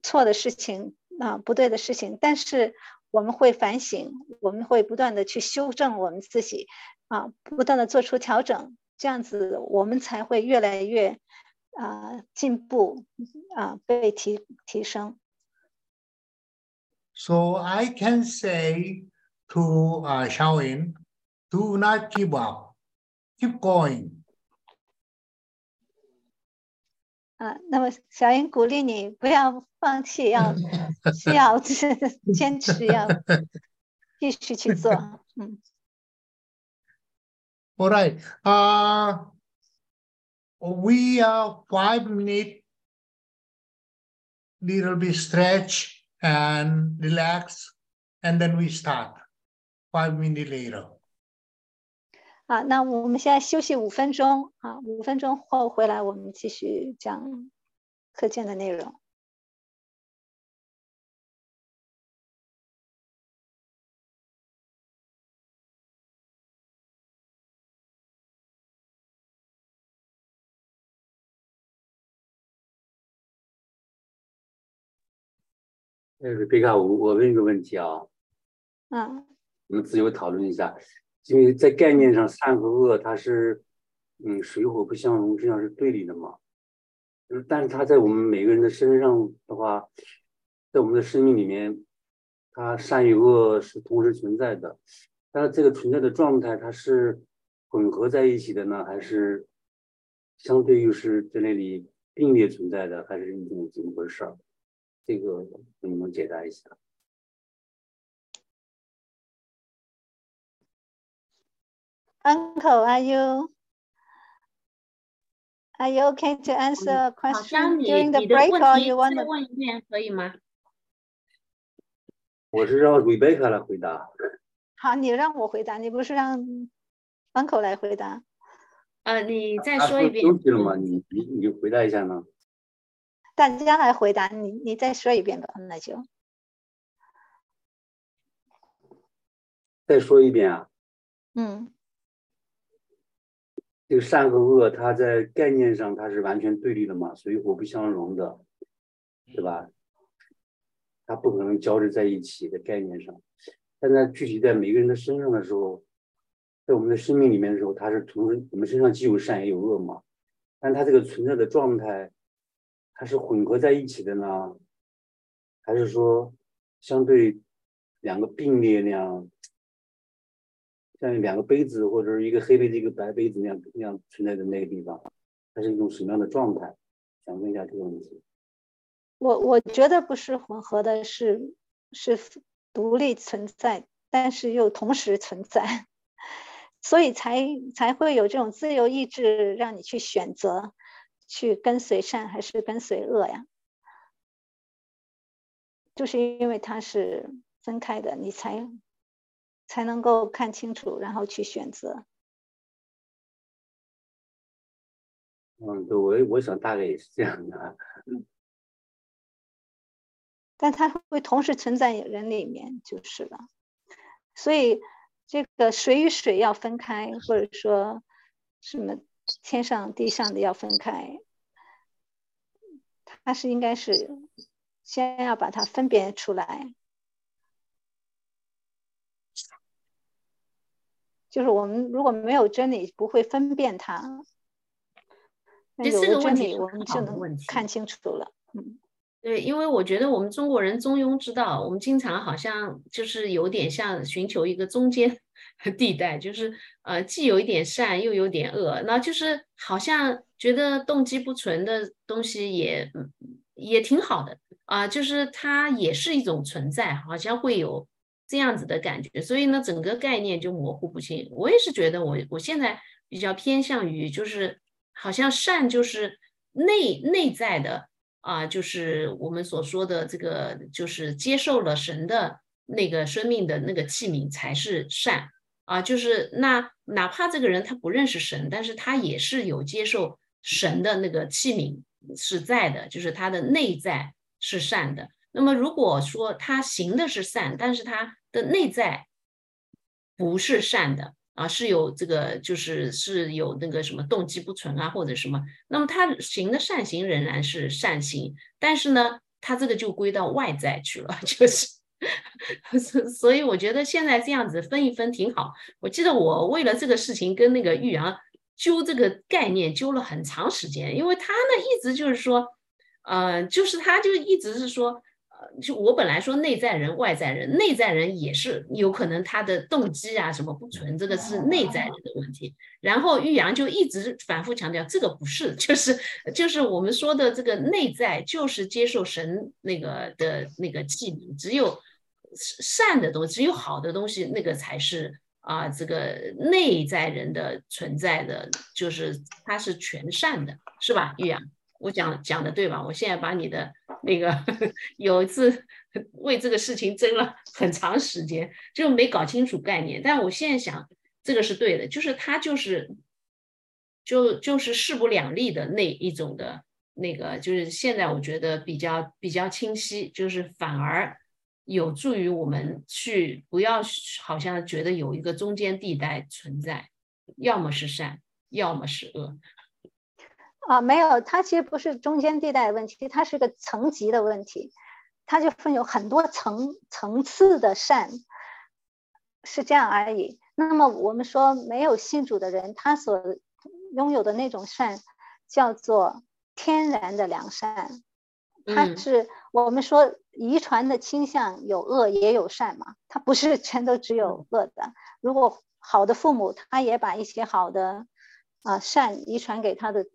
错的事情啊、不对的事情，但是我们会反省，我们会不断的去修正我们自己啊、不断的做出调整，这样子我们才会越来越啊、进步啊、被提提升。So I can say to uh, Shaolin, do not give up, keep going. 啊，那么小英鼓励你不要放弃，要是要坚持，要继续去做。嗯， All right. Uh, we are five minute, little bit stretch and relax, and then we start. Five minutes later. 啊，那我们现在休息五分钟啊，五分钟后回来我们继续讲课件的内容。那个，贝卡，我我问一个问题啊，嗯我们自由讨论一下，因为在概念上，善和恶它是，嗯，水火不相容，这样是对立的嘛。就是，但是它在我们每个人的身上的话，在我们的生命里面，它善与恶是同时存在的。但是这个存在的状态，它是混合在一起的呢，还是相对于是在那里并列存在的，还是一种怎么回事儿？这个能不能解答一下？Uncle, are you are you okay to answer a question during the break, or you want to 问一遍可以吗？我是让 Rebecca 来回答。好，你让我回答，你不是让 Uncle 来回答？呃，你再说一遍。休息了吗？你你你回答一下呢？大家来回答，你你再说一遍吧，那就。再说一遍啊。嗯。这个善和恶，它在概念上它是完全对立的嘛，水火不相容的，对吧？它不可能交织在一起的概念上，但在具体在每个人的身上的时候。在我们的生命里面的时候，它是同时我们身上既有善也有恶嘛，但它这个存在的状态，它是混合在一起的呢，还是说相对两个并列那样，像两个杯子或者是一个黑杯子一个白杯子那样那样存在的那个地方，它是一种什么样的状态？想问一下这个问题。我我觉得不是混合的，是是独立存在，但是又同时存在。所以才才会有这种自由意志，让你去选择，去跟随善还是跟随恶呀？就是因为它是分开的，你才才能够看清楚，然后去选择。嗯，对，我我想大概也是这样的。但它会同时存在人里面，就是了。所以。这个水与水要分开，或者说什么天上地上的要分开，它是应该是先要把它分别出来。就是我们如果没有真理，不会分辨它。这四个问题，我们就能看清楚了。嗯。对，因为我觉得我们中国人中庸之道，我们经常好像就是有点像寻求一个中间地带，就是呃，既有一点善，又有点恶，那就是好像觉得动机不纯的东西也也挺好的啊，就是它也是一种存在，好像会有这样子的感觉，所以呢，整个概念就模糊不清。我也是觉得，我我现在比较偏向于，就是好像善就是内内在的。啊，就是我们所说的这个，就是接受了神的那个生命的那个器皿才是善啊。就是那哪怕这个人他不认识神，但是他也是有接受神的那个器皿是在的，就是他的内在是善的。那么如果说他行的是善，但是他的内在不是善的。啊，是有这个，就是是有那个什么动机不纯啊，或者什么，那么他行的善行仍然是善行，但是呢，他这个就归到外在去了，就是，所所以我觉得现在这样子分一分挺好。我记得我为了这个事情跟那个玉阳揪这个概念揪了很长时间，因为他呢一直就是说，呃，就是他就一直是说。就我本来说内在人、外在人，内在人也是有可能他的动机啊什么不纯，这个是内在人的问题。然后玉阳就一直反复强调，这个不是，就是就是我们说的这个内在，就是接受神那个的那个技能，只有善的东西，只有好的东西，那个才是啊，这个内在人的存在的，就是它是全善的，是吧？玉阳，我讲讲的对吧？我现在把你的。那个 有一次为这个事情争了很长时间，就没搞清楚概念。但我现在想，这个是对的，就是他就是就就是势不两立的那一种的那个，就是现在我觉得比较比较清晰，就是反而有助于我们去不要好像觉得有一个中间地带存在，要么是善，要么是恶。啊，没有，它其实不是中间地带的问题，它是个层级的问题，它就分有很多层层次的善，是这样而已。那么我们说没有信主的人，他所拥有的那种善，叫做天然的良善，它是我们说遗传的倾向有恶也有善嘛，它不是全都只有恶的。如果好的父母，他也把一些好的啊善遗传给他的。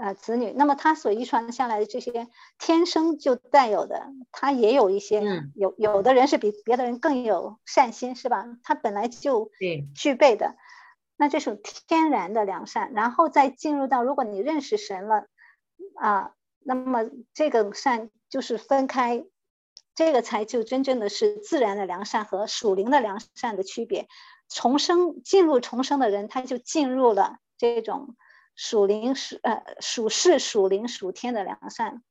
呃子女，那么他所遗传下来的这些天生就带有的，他也有一些，有有的人是比别的人更有善心，是吧？他本来就具备的，那这是天然的良善，然后再进入到如果你认识神了啊，那么这个善就是分开，这个才就真正的是自然的良善和属灵的良善的区别。重生进入重生的人，他就进入了这种属灵属呃属世属灵属天的良善，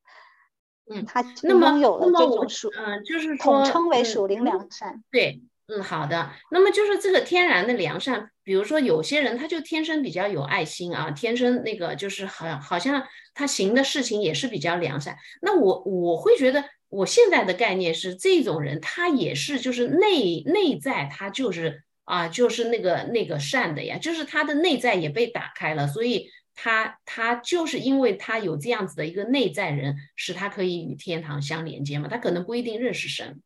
嗯，他拥有了这种属嗯，就是统称为属灵良善。对，嗯，好的。那么就是这个天然的良善，比如说有些人他就天生比较有爱心啊，天生那个就是好好像他行的事情也是比较良善。那我我会觉得，我现在的概念是这种人他也是就是内内在他就是。啊，就是那个那个善的呀，就是他的内在也被打开了，所以他他就是因为他有这样子的一个内在人，使他可以与天堂相连接嘛。他可能不一定认识神。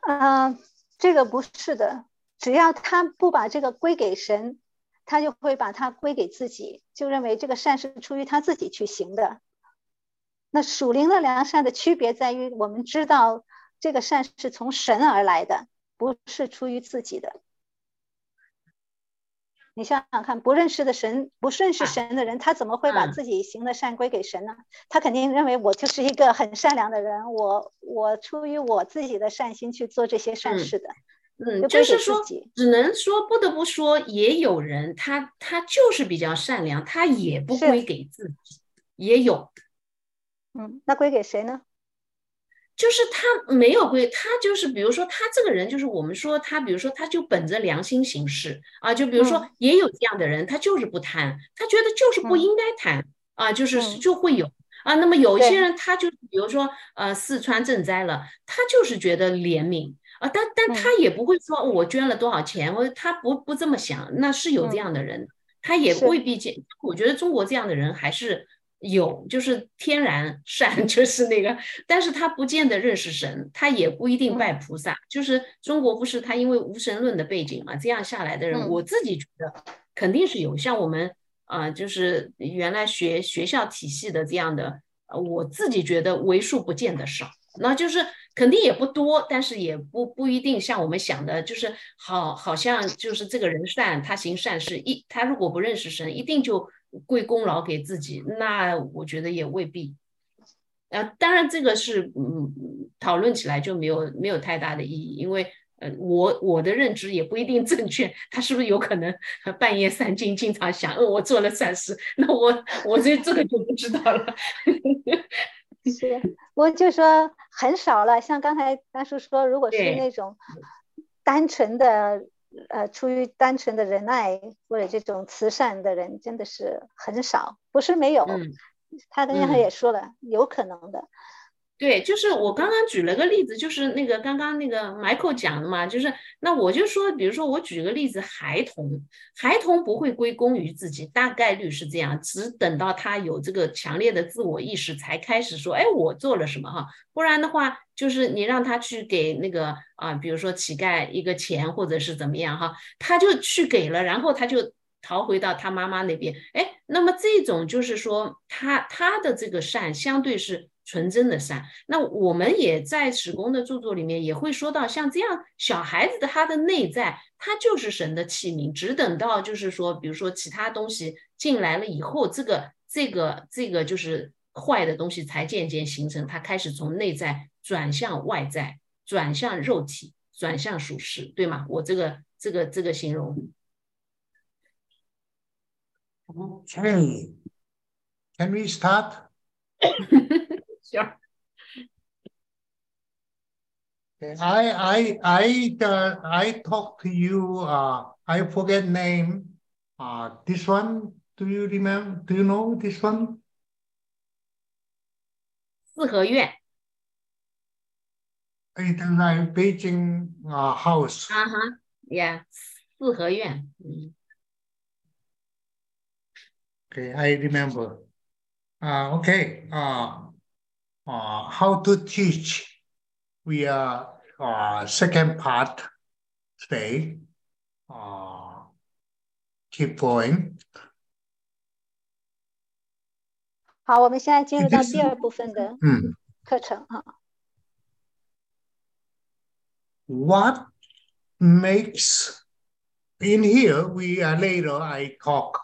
啊，这个不是的，只要他不把这个归给神，他就会把它归给自己，就认为这个善是出于他自己去行的。那属灵的良善的区别在于，我们知道。这个善是从神而来的，不是出于自己的。你想想看，不认识的神，不认识神的人，他怎么会把自己行的善归给神呢？他肯定认为我就是一个很善良的人，我我出于我自己的善心去做这些善事的。嗯，就是说，只能说不得不说，也有人他他就是比较善良，他也不归给自己，也有。嗯，那归给谁呢？就是他没有归，他就是比如说他这个人，就是我们说他，比如说他就本着良心行事啊，就比如说也有这样的人，他就是不贪，他觉得就是不应该贪啊，就是就会有啊。那么有一些人，他就比如说呃四川赈灾了，他就是觉得怜悯啊，但但他也不会说我捐了多少钱，我他不不这么想，那是有这样的人，他也未必见。我觉得中国这样的人还是。有，就是天然 善，就是那个，但是他不见得认识神，他也不一定拜菩萨。就是中国不是他因为无神论的背景嘛，这样下来的人，我自己觉得肯定是有。像我们啊，就是原来学学校体系的这样的，我自己觉得为数不见的少。那就是肯定也不多，但是也不不一定像我们想的，就是好好像就是这个人善，他行善事，一他如果不认识神，一定就。归功劳给自己，那我觉得也未必。呃，当然这个是嗯，讨论起来就没有没有太大的意义，因为呃，我我的认知也不一定正确。他是不是有可能半夜三更经常想，呃，我做了善事？那我我这这个就不知道了。是，我就说很少了。像刚才大叔说，如果是那种单纯的。呃，出于单纯的仁爱或者这种慈善的人，真的是很少，不是没有。他刚才也说了，有可能的。对，就是我刚刚举了个例子，就是那个刚刚那个 Michael 讲的嘛，就是那我就说，比如说我举个例子，孩童，孩童不会归功于自己，大概率是这样，只等到他有这个强烈的自我意识，才开始说，哎，我做了什么哈，不然的话，就是你让他去给那个啊，比如说乞丐一个钱，或者是怎么样哈，他就去给了，然后他就逃回到他妈妈那边，哎，那么这种就是说，他他的这个善相对是。纯真的善，那我们也在史公的著作里面也会说到，像这样小孩子的他的内在，他就是神的器皿，只等到就是说，比如说其他东西进来了以后，这个这个这个就是坏的东西才渐渐形成，他开始从内在转向外在，转向肉体，转向属实，对吗？我这个这个这个形容。Okay，can we start? I I I uh, I talk to you. Uh, I forget name. Uh, this one. Do you remember? Do you know this one? 四合院。It is like Beijing uh, house. Uh huh. Yeah. 四合院。嗯。Okay, I remember. Uh, okay. Uh, uh, how to teach. We are uh, second part today. Uh, keep going. 好，我们现在进入到第二部分的嗯课程啊。 what makes in here we are later I talk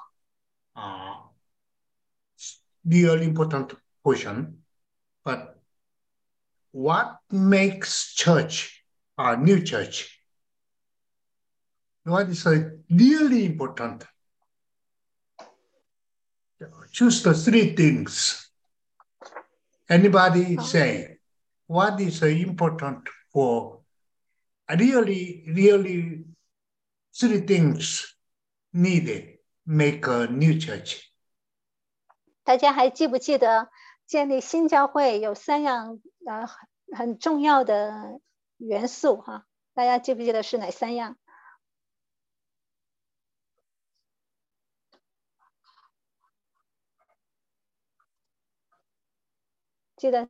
uh, real important portion, but what makes church a new church? What is a really important? Choose the three things. Anybody Oh. say what is uh, important for really, really three things needed make a new church. 大家还记不记得 建立新教会有三样呃很很重要的元素哈？大家记不记得是哪三样？记得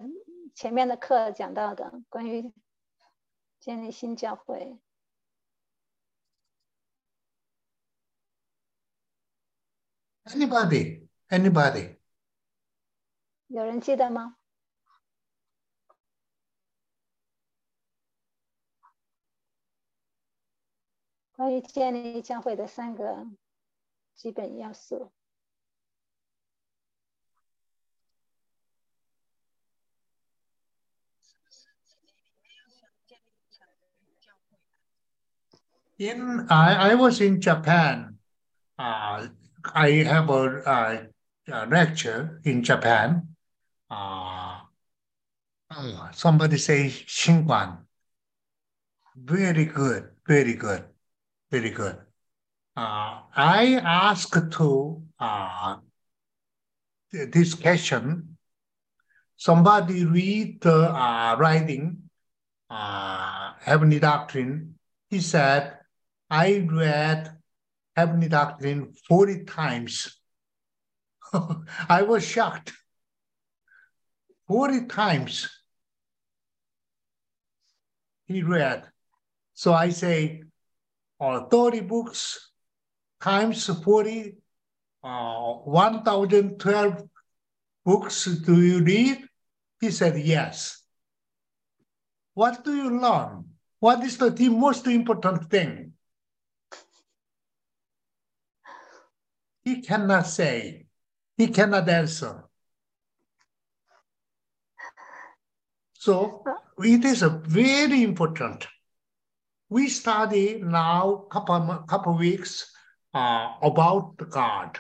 前面的课讲到的关于建立新教会，Anybody, anybody. 有人记得吗？关于建立教会的三个基本要素。In I, I was in Japan. Uh, I have a, uh, a lecture in Japan. Uh, somebody say Xingguan. Very good, very good, very good. Uh, I asked to uh, th- this question. Somebody read the uh, writing, uh, Heavenly Doctrine. He said, I read Heavenly Doctrine 40 times. I was shocked. 40 times he read. So I say, uh, 30 books times 40, uh, 1012 books do you read? He said, yes. What do you learn? What is the, the most important thing? He cannot say. He cannot answer. So it is very important. We study now couple couple weeks uh, about God,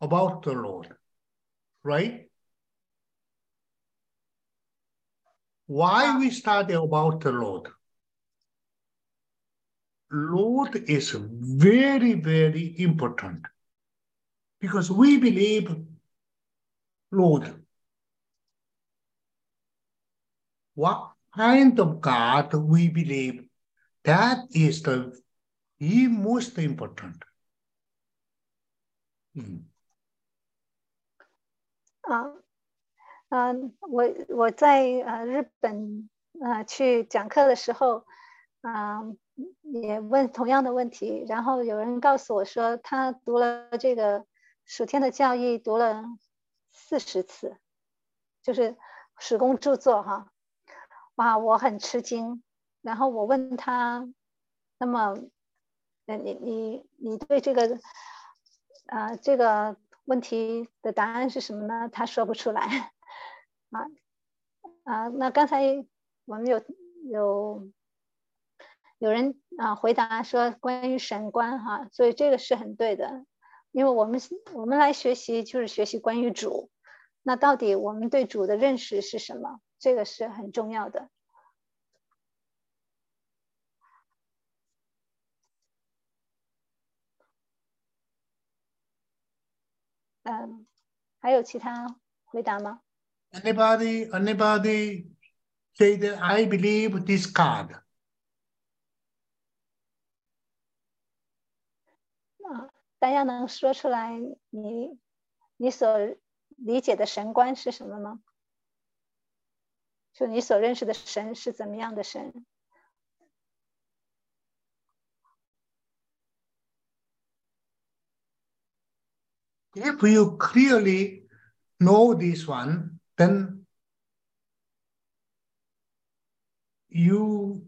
about the Lord, right? Why we study about the Lord? Lord is very, very important because we believe Lord. What kind of God we believe, that is the, the most important. Mm. 啊，嗯、我我在呃日本呃去讲课的时候，啊、也问同样的问题，然后有人告诉我说，他读了这个暑天的教义读了四十次，就是史公著作哈，哇，我很吃惊。然后我问他，那么，那，你你你对这个，啊、这个问题的答案是什么呢？他说不出来。啊啊，那刚才我们有有有人啊回答说关于神观哈，所以这个是很对的，因为我们我们来学习就是学习关于主，那到底我们对主的认识是什么？这个是很重要的。嗯，还有其他回答吗？Anybody, anybody say that I believe this card? 啊，大家能说出来你你所理解的神观是什么吗？就你所认识的神是怎么样的神？ If you clearly know this one, then you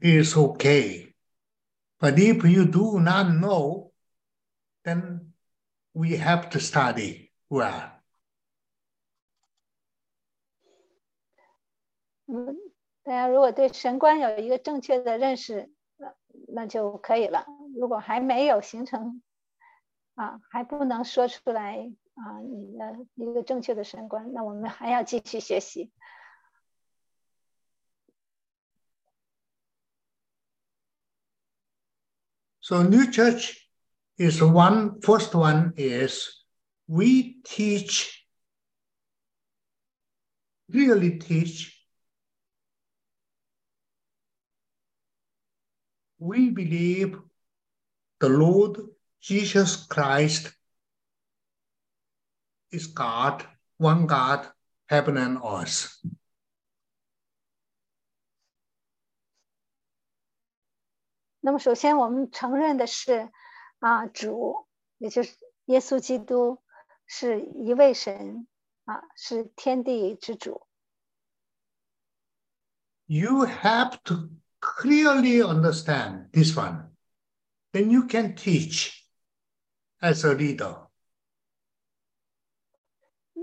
is okay. But if you do not know, then we have to study well. 嗯，大家如果对神观有一个正确的认识，那那就可以了。如果还没有形成，啊，还不能说出来啊，你的一个正确的神观，那我们还要继续学习。So new church is one. First one is we teach, really teach. we believe the Lord Jesus Christ is God, one God, heaven and earth. You have to clearly understand this one, then you can teach as a leader.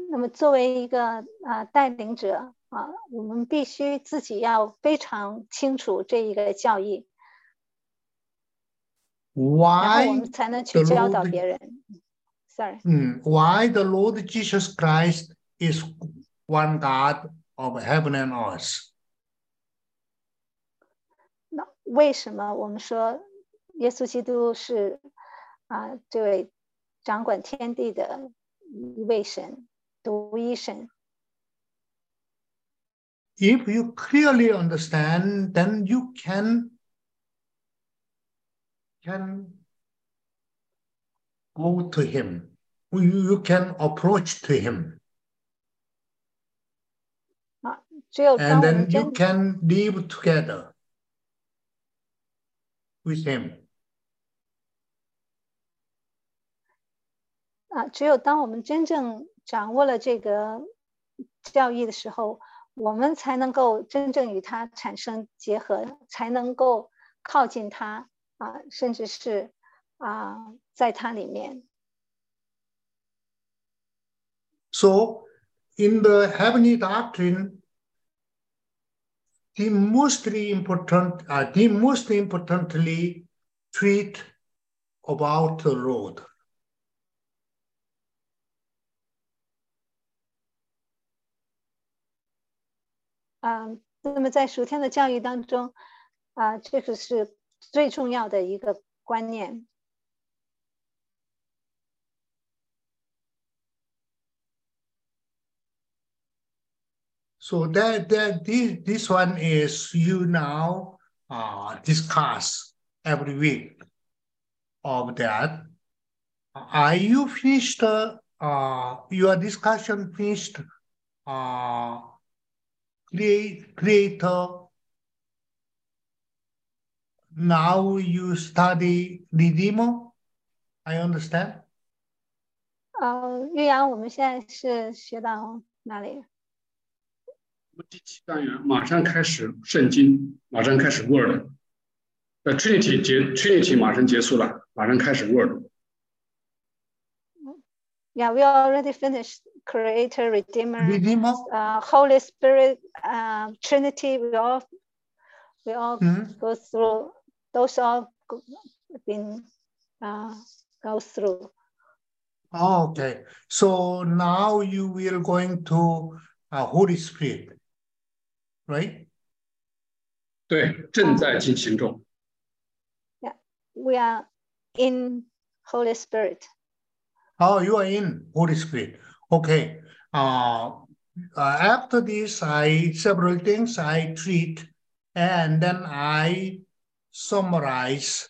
那么，作为一个啊带领者啊，我们必须自己要非常清楚这一个教义。why 我们才能去教导别人。Sorry. Mm, why the Lord Jesus Christ is one God of heaven and earth? 为什么我们说耶稣基督是啊这位掌管天地的一位神，独一神？If you clearly understand, then you can can go to him. You can approach to him. And then you can live together with him. 啊，只有当我们真正掌握了这个教义的时候，我们才能够真正与他产生结合，才能够靠近他。啊，甚至是啊，在它里面。So, in the heavenly doctrine, the mostly important, uh, the most importantly treat about the road. 啊，那么在属天的教育当中，啊，这个是最重要的一个观念。So that that this this one is you now uh, discuss every week of that. Are you finished? Uh, your discussion finished? Uh, create creator now you study Redeemer, I understand. 呃，岳阳，我们现在是学到哪里？ 我们第七单元马上开始圣经，马上开始 Word。呃，Trinity 结 Trinity 马上结束了，马上开始 Word。Yeah, we already finished Creator, Redeemer, Redeemer, uh, Holy Spirit, uh, Trinity. We all we all hmm go through those all been uh, go through. Oh, okay. So now you will going to uh, Holy Spirit, right? 对，正在进行中。 We are in Holy Spirit. Oh, you are in Holy Spirit. Okay. Uh, uh, after this, I several things I treat, and then I summarize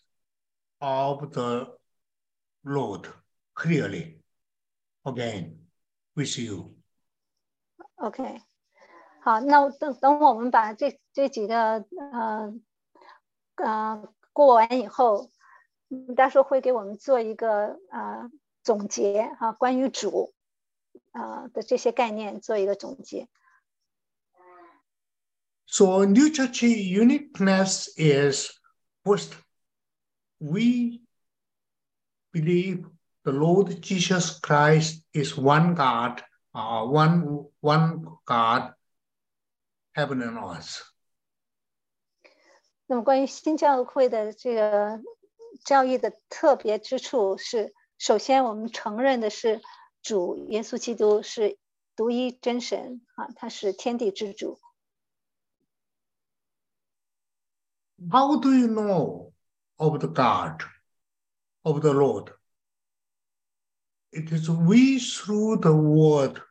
of the Lord clearly again with you. OK， 好，那我等等我们把这这几个呃呃过完以后，到时候会给我们做一个啊总结啊，关于主啊的这些概念做一个总结。So New Church uniqueness is first, we believe the Lord Jesus Christ is one God, uh, one one God, heaven and earth. 那么关于新教会的这个教义的特别之处是，首先我们承认的是主耶稣基督是独一真神啊，他是天地之主。How do you know of the God, of the Lord? It is we through the word.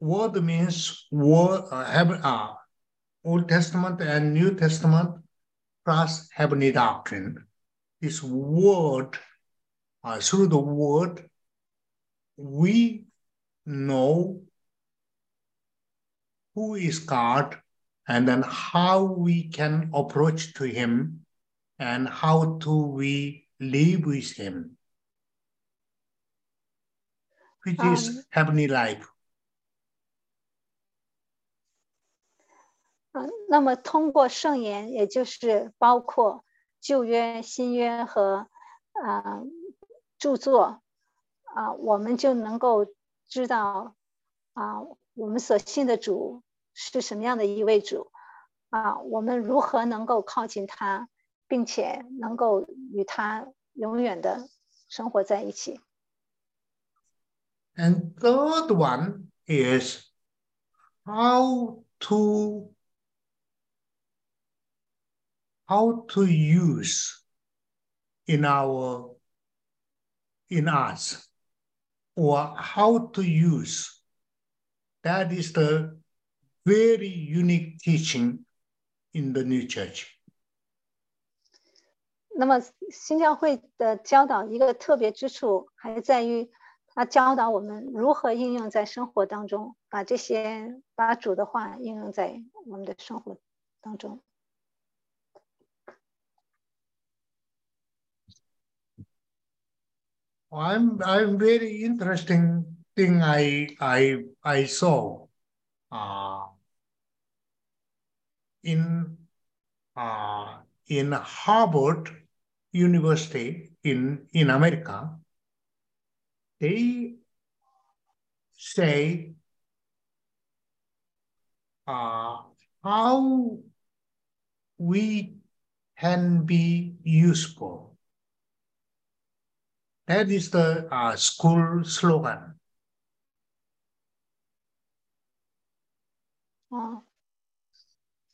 Word means word, uh, heaven, uh, Old Testament and New Testament plus heavenly doctrine. This word, uh, through the word, we know who is God and then how we can approach to him and how do we live with him which is Um, heavenly life 那么通过圣言，也就是包括旧约、新约和啊著作啊，我们就能够知道啊，我们所信的主是什么样的一位主啊，我们如何能够靠近他，并且能够与他永远的生活在一起。and third one is how to how to use in our in us or how to use that is the very unique teaching in the new church 那么新教会的教导一个特别之处，还在于它教导我们如何应用在生活当中，把这些把主的话应用在我们的生活当中。 I'm I'm very interesting thing I I I saw uh, in uh, in Harvard University in in America. They say uh, how we can be useful. That is the uh, school slogan. 啊，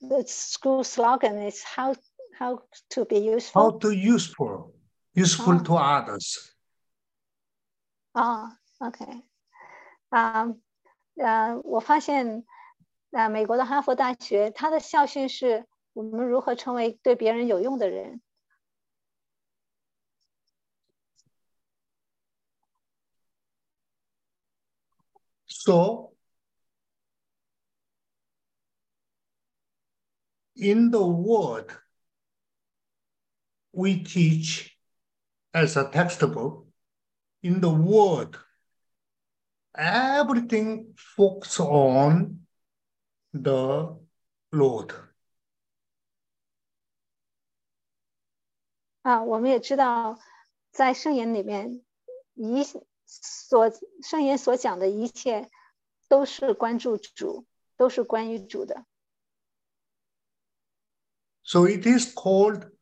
The school slogan is how how to be How useful。 to useful, useful Oh. to others. 啊，OK，啊，呃，我发现，呃，美国的哈佛大学，它的校训是我们如何成为对别人有用的人。 So, in the word, we teach as a textbook, in the word, everything focus on the Lord. 啊，我们也知道，在圣言里面，一 所圣言所讲的一切，都是关注主，都是关于主的。So it is called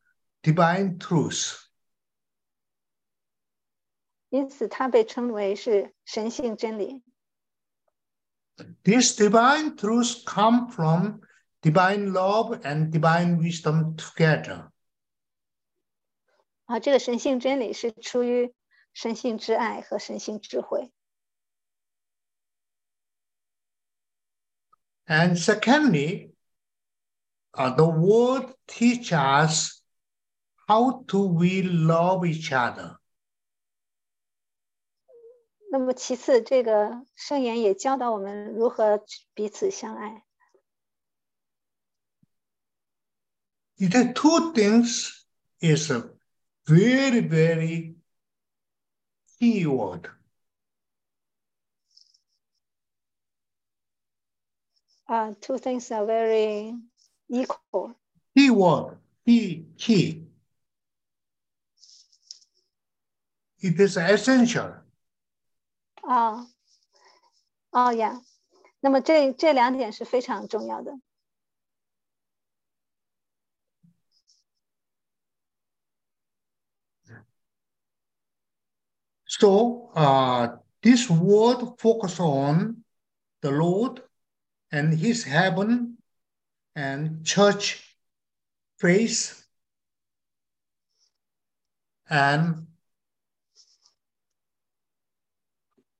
divine truth. 因此，它被称为是神性真理。These divine truths come from divine love and divine wisdom together. 啊，这个神性真理是出于神性之爱和神性智慧。 And secondly, uh, the word teach us how to we love each other. 那么其次，这个圣言也教导我们如何彼此相爱。 It is two things is uh, very, very key word. Uh, two things are very equal. Key word, key, key. It is essential. 啊，哦呀，那么这这两点是非常重要的。 So uh, this word focus on the Lord and his heaven and church face and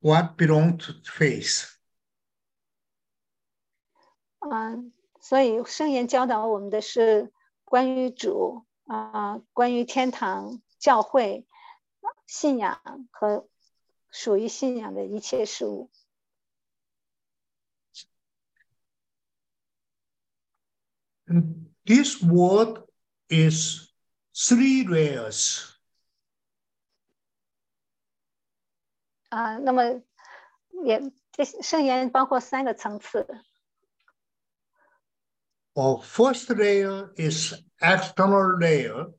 what belong to face. 嗯，所以圣言教导我们的是关于主啊、关于天堂、教会、 信仰和属于信仰的一切事物。And this word is three layers. 啊、那么也这圣言包括三个层次。Or first layer is external layer.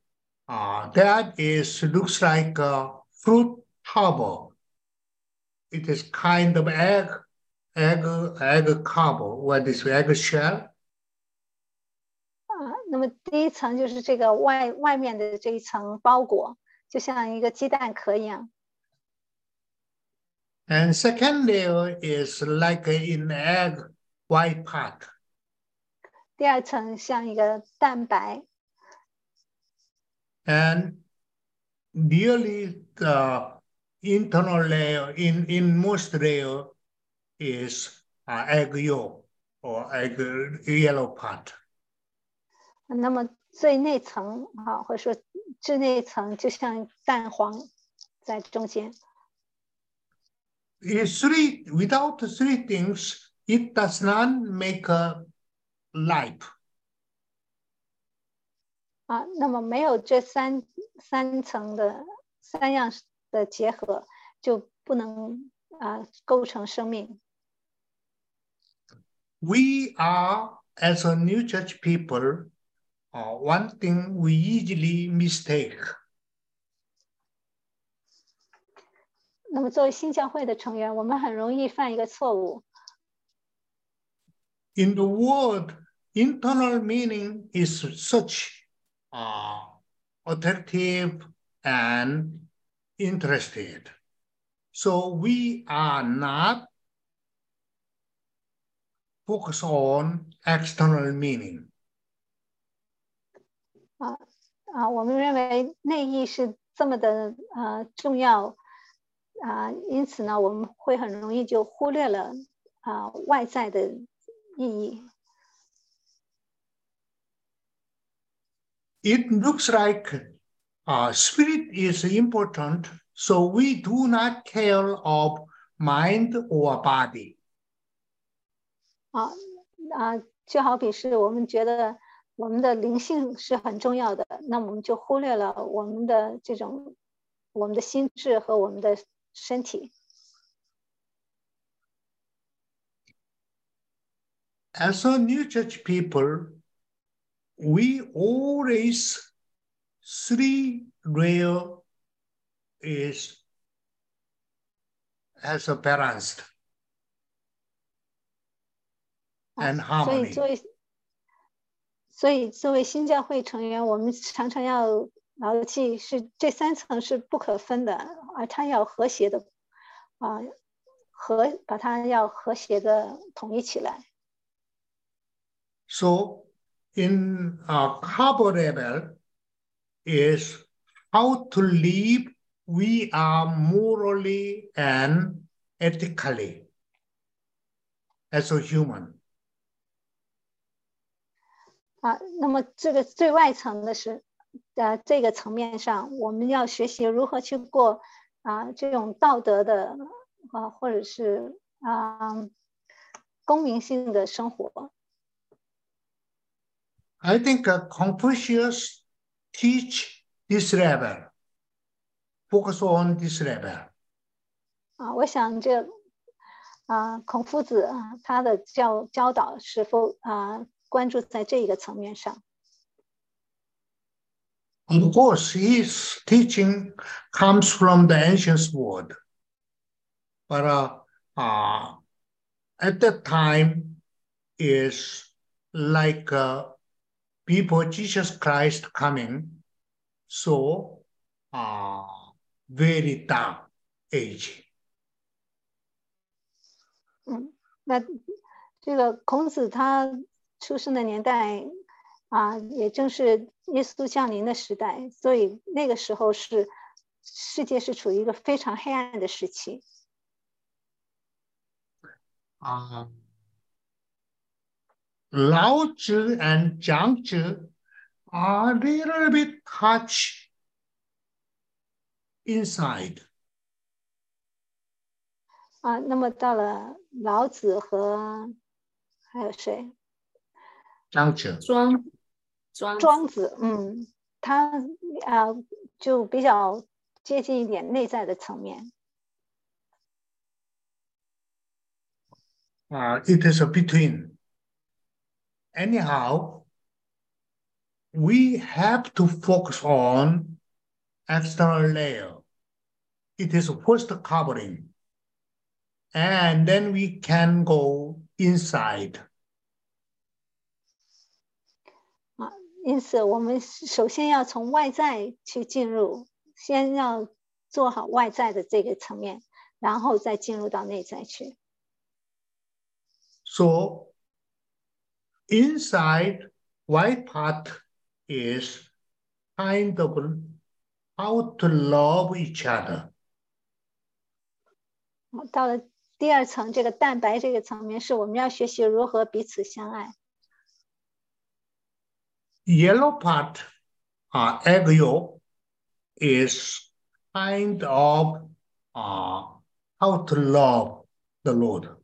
Uh, that is looks like a fruit harbor. It is kind of egg, egg, egg cover. What is egg shell? 啊，那么第一层就是这个外外面的这一层包裹，就像一个鸡蛋壳一样。 And second layer is like in egg white part. 第二层像一个蛋白， And really the internal layer in, in most layer is uh, egg yolk or egg yellow part. 那么最内层啊，或者说最内层就像蛋黄在中间。 It's three, without the three things, it does not make a life. 啊，那么没有这三三层的三样的结合，就不能啊构成生命。 We are, as a new church people, uh, one thing we easily mistake. 那么作为新教会的成员，我们很容易犯一个错误。 In the word, internal meaning is such uh, attractive and interested. So we are not focused on external meaning. 啊，我们认为内意是这么的啊重要啊，因此呢，我们会很容易就忽略了啊外在的意义。 It looks like uh, spirit is important, so we do not care of mind or body. 啊啊，就好比是我们觉得我们的灵性是很重要的，那我们就忽略了我们的这种我们的心智和我们的身体。 As a new church people, we always three layer is as a balanced and 所以 harmony. 作为所以作为新教会成员，我们常常要牢记是这三层是不可分的，而它要和谐的啊和把它要和谐的统一起来。 So so, in a carbo level is how to live we are morally and ethically as a human. 啊，那么这个最外层的是，呃，这个层面上，我们要学习如何去过啊这种道德的啊，或者是啊公民性的生活。 I think uh, Confucius teach this level. focus on this level. 啊，我想这啊，孔夫子啊，他的教教导是否啊关注在这一个层面上？ Of course, his teaching comes from the ancient world. But uh, uh, at that time is like uh, before Jesus Christ coming, so uh, very dark age. 嗯那这个孔子他出生的年代啊，也正是耶稣降临的时代，所以那个时候是世界是处于一个非常黑暗的时期。Uh, Lao Tzu and Zhang Tzu are a little bit touch inside. 啊，那么到了老子和还有谁？Zhang Tzu. 庄庄庄子，嗯，他啊就比较接近一点内在的层面。Uh, it is a between. Anyhow, we have to focus on external layer. It is first covering. And then we can go inside. 因此，我们首先要从外在去进入，先要做好外在的这个层面，然后再进入到内在去。 So inside white part is kind of how to love each other. 到了第二层，这个蛋白这个层面，是我们要学习如何彼此相爱。 Yellow part, uh, egg yolk, is kind of uh, how to love the Lord.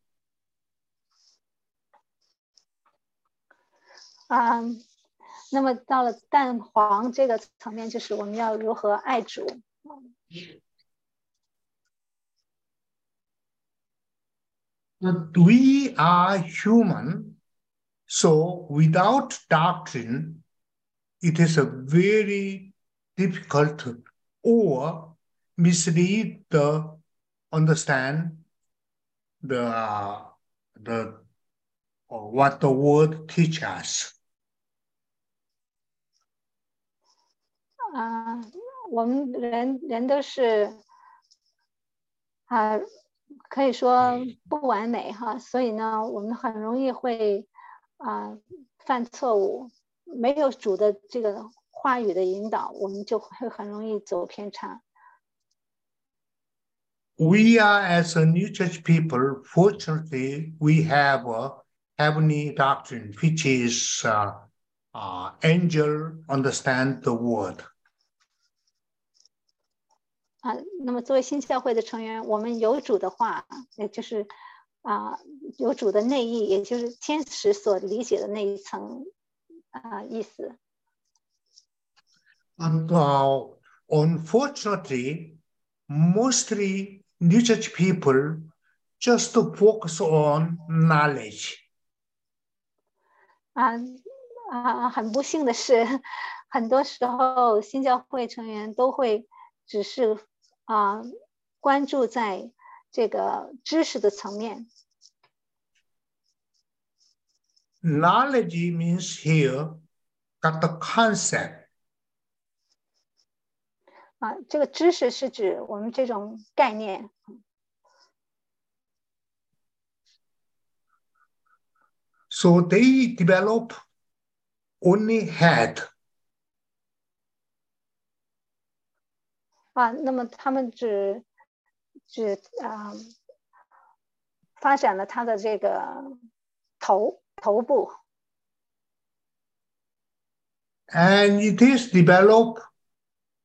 啊、那么到了蛋黄这个层面，就是我们要如何爱主。 But we are human, so without doctrine, it is a very difficult or mislead the understand the uh, the or what the word teach 啊、我们人人都是啊、可以说不完美哈，所以呢，我们很容易会啊、犯错误，没有主的这个话语的引导，我们就会很容易走偏差。We are as a New Church people, fortunately, we have a heavenly doctrine, which is uh, uh, angel understand the word. 啊，那么作为新教会的成员，我们有主的话，也就是啊有主的内意，也就是天使所理解的那一层啊意思。And now, unfortunately, mostly New Church people just to focus on knowledge. 啊啊，很不幸的是，很多时候新教会成员都会只是啊关注在这个知识的层面。 Knowledge means here got the concept. 啊，这个知识是指我们这种概念。 So they develop only head. 啊，那么他们只只啊、发展了他的这个头头部 and it is developed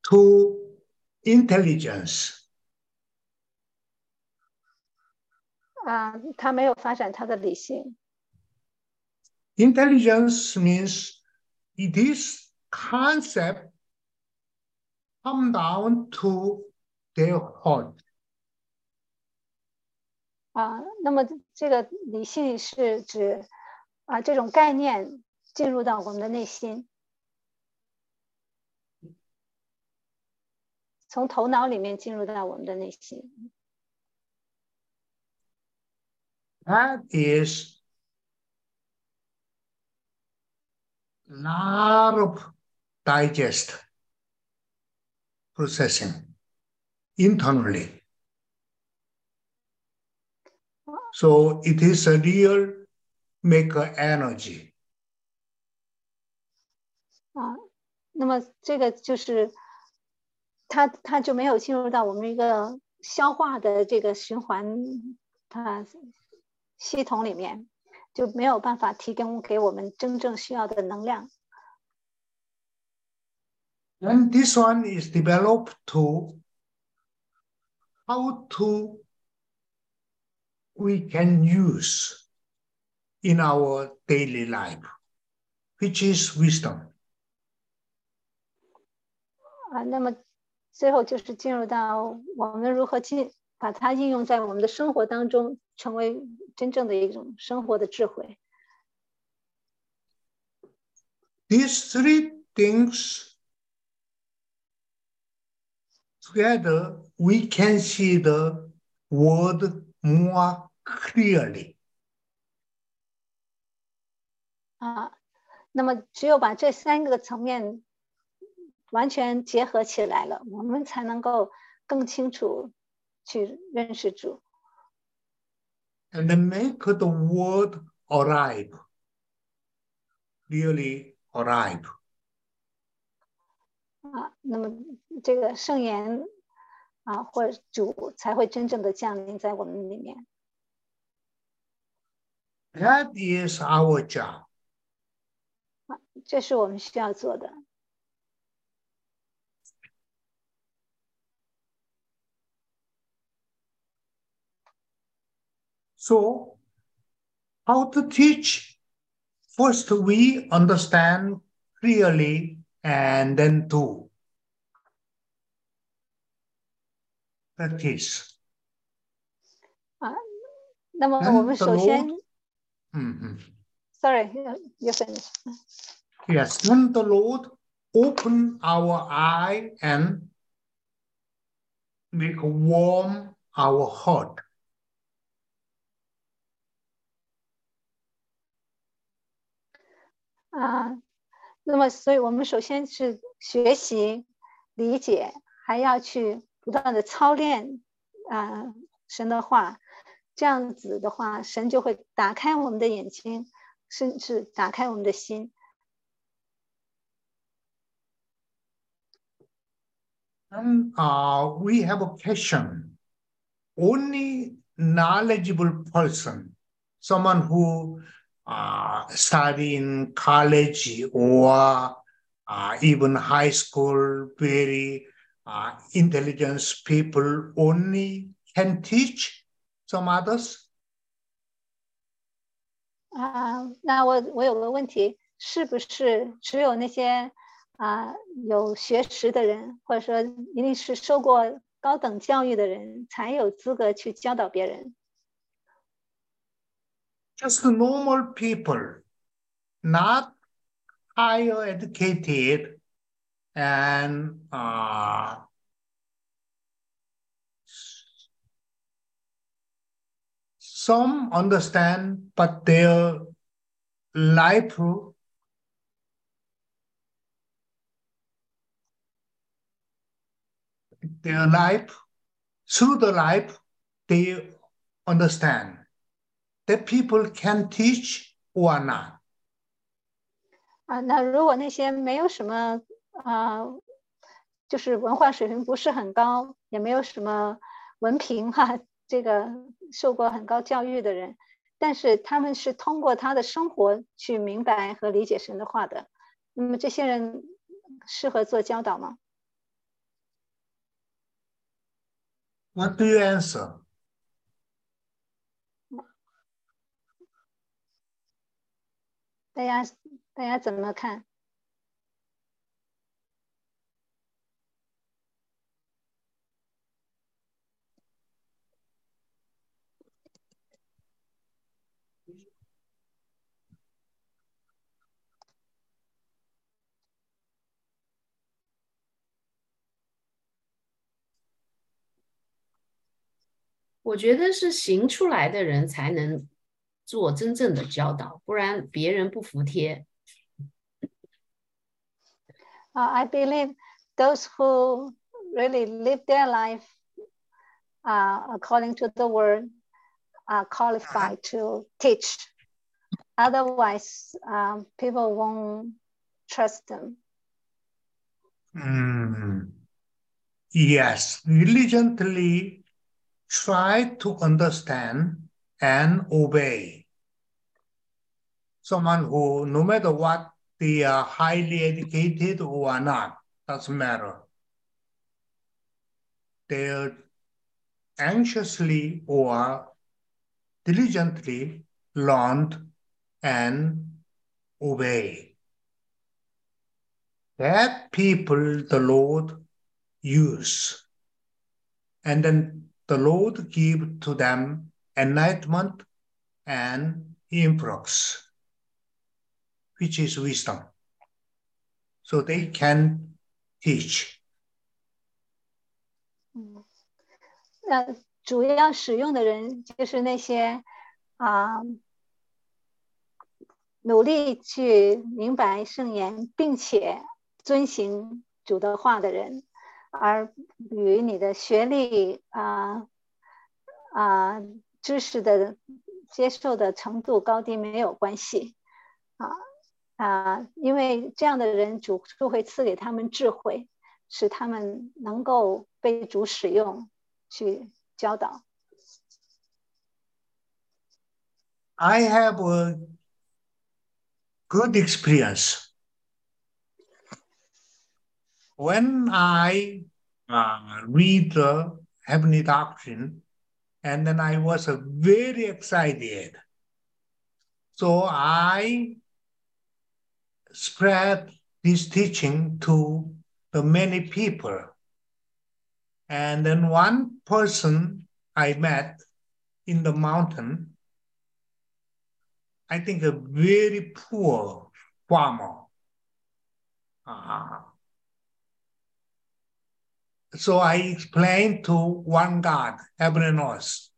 to intelligence. 啊、他没有发展他的理性 Intelligence means it is concept come down to their heart. 啊，那么这个理性是指啊这种概念进入到我们的内心，从头脑里面进入到我们的内心。That is lot of digest processing internally. So it is a real maker energy. 啊，那么这个就是它它就没有进入到我们一个消化的这个循环它系统里面，就没有办法提供给我们真正需要的能量。And this one is developed to how to we can use in our daily life, which is wisdom. 啊，那么最后就是进入到我们如何进把它应用在我们的生活当中，成为真正的一种生活的智慧。 These three things together, we can see the world more clearly. 啊，那么只有把这三个层面完全结合起来了，我们才能够更清楚去认识主。 and then make the word arrive, really arrive. 啊，那么这个圣言啊，或者主才会真正的降临在我们里面。 That is our job. 这是我们需要做的。 So, how to teach? First, we understand clearly and then do. Practice. 那么嗯我们首先 Mhm. ，sorry，you finish。 Yes, then the Lord open our eye and make warm our heart. 啊， 那么所以我们首先是学习、理解，还要去不断的操练啊神的话，这样子的话，神就会打开我们的眼睛，甚至打开我们的心。And uh, we have a passion. Only knowledgeable person, someone who uh, study in college or uh, even high school, very uh, intelligent people only can teach some others. 啊，那我我有个问题，是不是只有那些啊有学识的人，或者说一定是受过高等教育的人，才有资格去教导别人？ Just normal people, not higher educated and uh, some understand, but their life their life through the life they understand that people can teach or not. 啊，那如果那些没有什么啊，就是文化水平不是很高，也没有什么文凭哈、这个受过很高教育的人，但是他们是通过他的生活去明白和理解神的话的。那么这些人适合做教导吗？What do you answer? 大家大家怎么看？我觉得是行出来的人才能做真正的教导，不然别人不服帖。Uh, I believe those who really live their life uh, according to the word are qualified to teach. Otherwise, um, people won't trust them. Mm. Yes, diligently try to understand and obey. Someone who, no matter what they are highly educated or not, doesn't matter. They anxiously or diligently learned and obey. That people the Lord use. And then the Lord give to them enlightenment and influx which is wisdom. So they can teach. 嗯那主要使用的人就是那些啊、努力去明白圣言，并且遵行主的话的人，而与你的学历啊啊、知识的接受的程度高低没有关系啊。啊，因为这样的人主就会赐给他们智慧，使他们能够被主使用去教导。I have a good experience. When I uh, read the Heavenly Doctrine, and then I was very excited. So I spread this teaching to the many people. And then one person I met in the mountain, I think a very poor farmer. Uh, so I explained to one God, heaven and earth.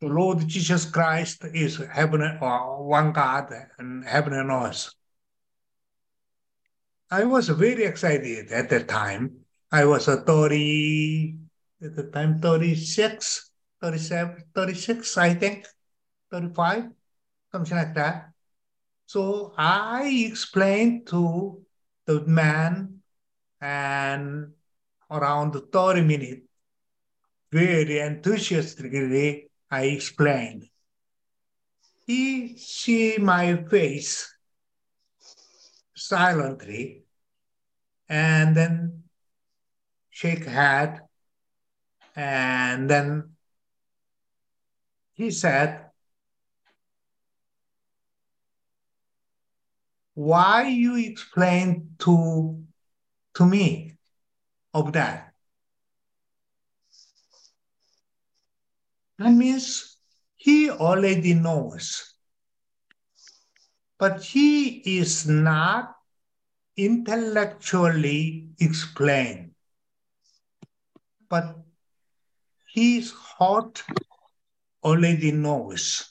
The Lord Jesus Christ is heaven or uh, one God and heaven and earth. I was very excited at that time. I was a 30, at the time 36, 37, 36, I think, 35, something like that. So I explained to the man and around 30 minutes, very enthusiastically, I explained. He see my face silently and then shake head and then he said why you explain to to me of that? That means he already knows. But he is not intellectually explained. But his heart already knows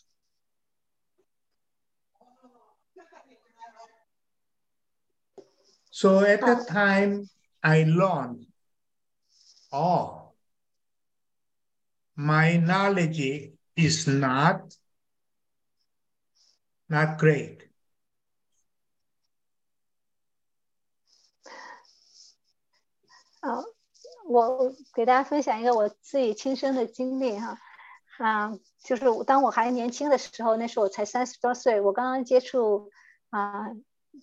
So at that time, I learned, oh, my knowledge is not, not great. 啊，我给大家分享一个我自己亲身的经历哈，啊，就是我当我还年轻的时候，那时候我才三十多岁，我刚刚接触啊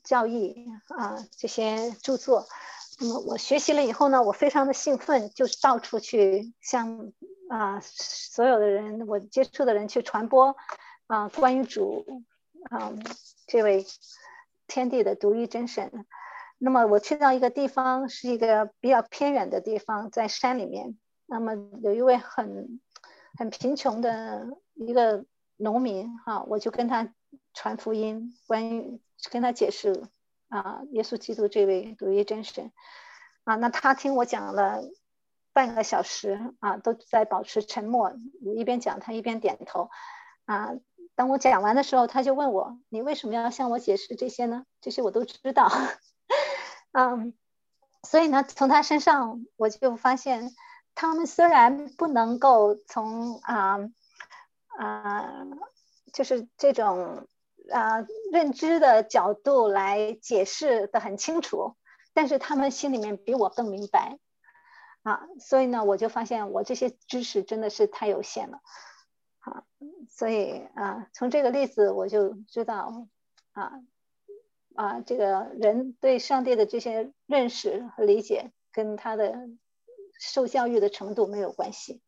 教义啊这些著作，那么我学习了以后呢，我非常的兴奋，就到处去向啊所有的人，我接触的人去传播啊关于主啊这位天地的独一真神。那么我去到一个地方，是一个比较偏远的地方，在山里面。那么有一位很很贫穷的一个农民哈、我就跟他传福音，关于跟他解释啊，耶稣基督这位独一真神啊。那他听我讲了半个小时啊，都在保持沉默。我一边讲，他一边点头。啊，当我讲完的时候，他就问我：“你为什么要向我解释这些呢？这些我都知道。”嗯，所以呢，从他身上我就发现，他们虽然不能够从啊啊，就是这种啊认知的角度来解释的很清楚。但是他们心里面比我更明白，啊，所以呢，我就发现我这些知识真的是太有限了，啊，所以啊，从这个例子我就知道，啊，啊，这个人对上帝的这些认识和理解跟他的受教育的程度没有关系。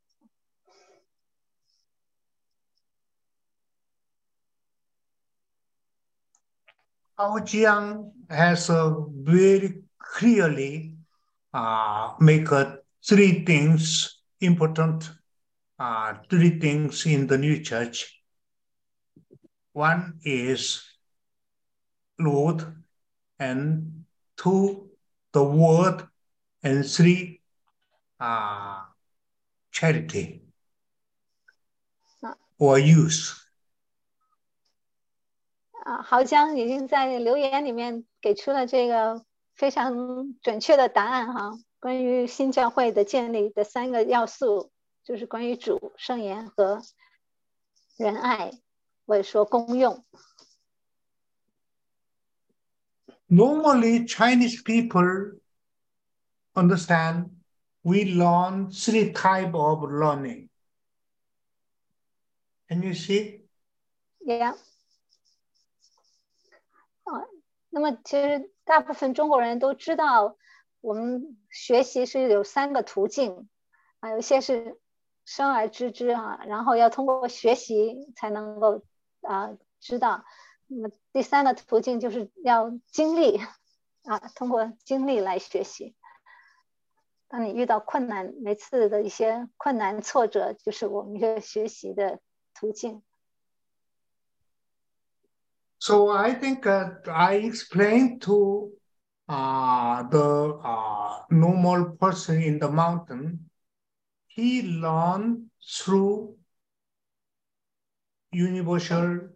Jiang has a very clearly uh, make uh, three things important, uh, three things in the new church. One is Lord, and two, the word, and three, uh, charity or use. 啊，豪江已经在留言里面给出了这个非常准确的答案哈。关于新教会的建立的三个要素，就是关于主、圣言和仁爱，或者说公用。Normally, Chinese people understand we learn three type of learning. Can you see? Yeah. 啊，那么其实大部分中国人都知道，我们学习是有三个途径啊，有些是生而知之啊，然后要通过学习才能够啊知道。那么第三个途径就是要经历啊，通过经历来学习。当你遇到困难，每次的一些困难挫折，就是我们一个学习的途径。So I think uh, I explained to uh, the uh, normal person in the mountain, he learned through universal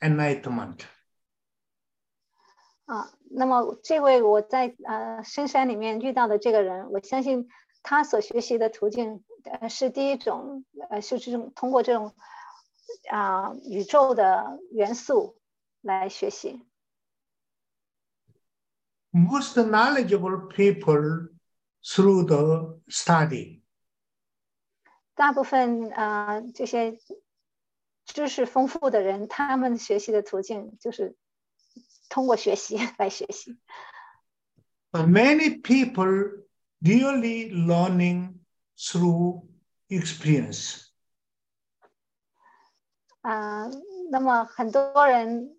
enlightenment. 啊，那么这位我在呃深山里面遇到的这个人，我相信他所学习的途径，呃是第一种，呃是这种通过这种啊宇宙的元素 来学习。Most knowledgeable people through the study. 大部分啊、呃、这些知识丰富的人，他们学习的途径就是通过学习来学习。But many people really learning through experience. 啊、呃，那么很多人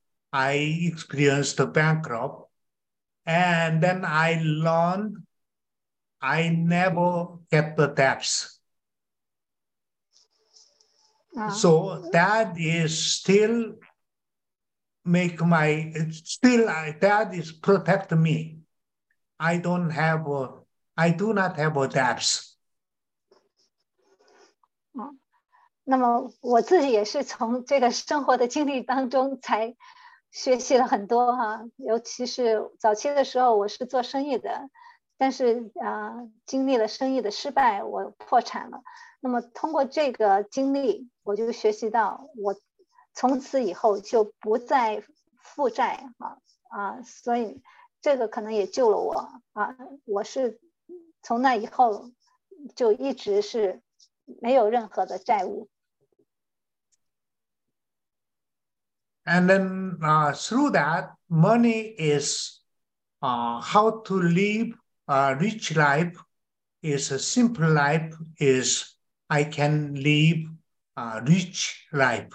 I experienced the bankrupt. And then I learned I never get the debts. Uh, so that is still make my still that is protect me. I don't have a, I do not have a debts. 那么我自己也是从这个生活的经历当中才 学习了很多哈，尤其是早期的时候，我是做生意的，但是啊，经历了生意的失败，我破产了。那么通过这个经历，我就学习到，我从此以后就不再负债啊啊，所以这个可能也救了我啊。我是从那以后就一直是没有任何的债务。And then uh, through that, money is uh, how to live a rich life, is a simple life, is I can live a rich life.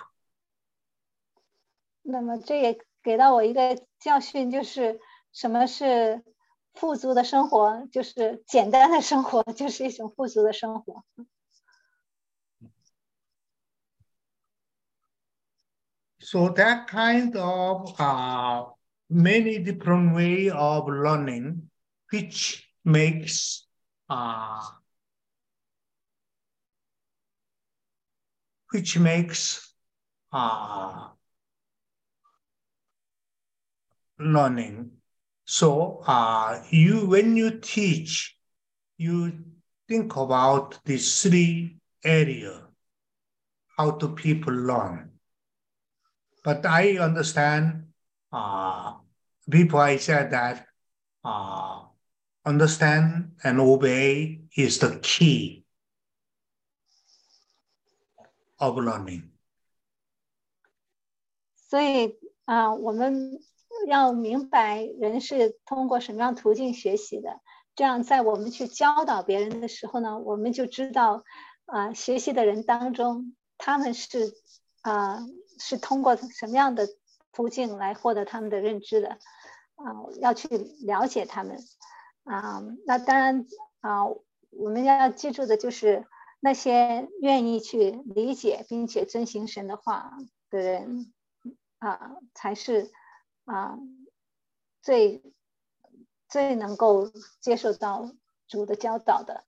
那么这也给到我一个教训，就是什么是富足的生活，就是简单的生活，就是一种富足的生活。 So that kind of uh, many different way of learning, which makes uh, which makes uh, learning. So uh, you when you teach, you think about these three area, how do people learn. But I understand uh, before I said that uh, understand and obey is the key of learning. 所以啊、我们要明白人是通过什么样途径学习的，这样在我们去教导别人的时候呢，我们就知道啊、学习的人当中他们是啊、 是通过什么样的途径来获得他们的认知的啊、要去了解他们啊、那当然啊、我们要记住的就是那些愿意去理解并且遵行神的话的人啊、才是啊、最最能够接受到主的教导的。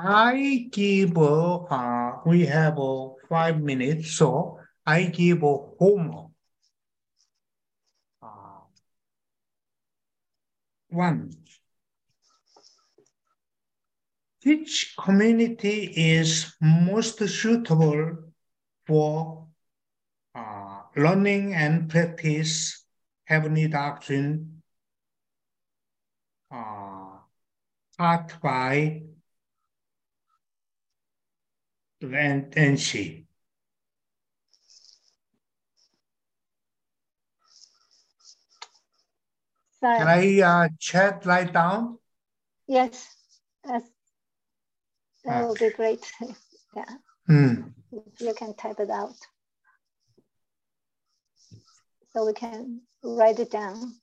I give, uh, we have uh, five minutes, so I give a homework. Uh, one, which community is most suitable for uh, learning and practice heavenly doctrine uh, taught by and, and she. Sorry. Can I uh, chat right down? Yes, yes. That will be great. Yeah, Hmm. if you can type it out. So we can write it down.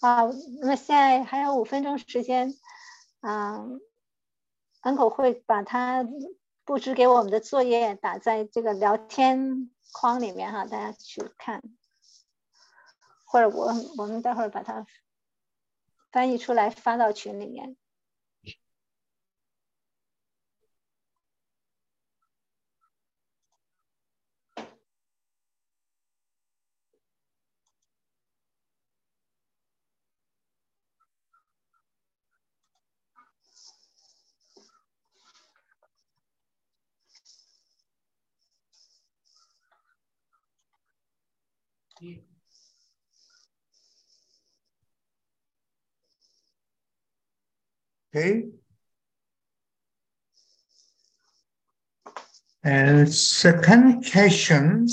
啊，那么现在还有五分钟时间， 嗯，uncle 会把他布置给我们的作业打在这个聊天框里面哈，大家去看，或者我我们待会儿把它翻译出来发到群里面。Okay. And second question.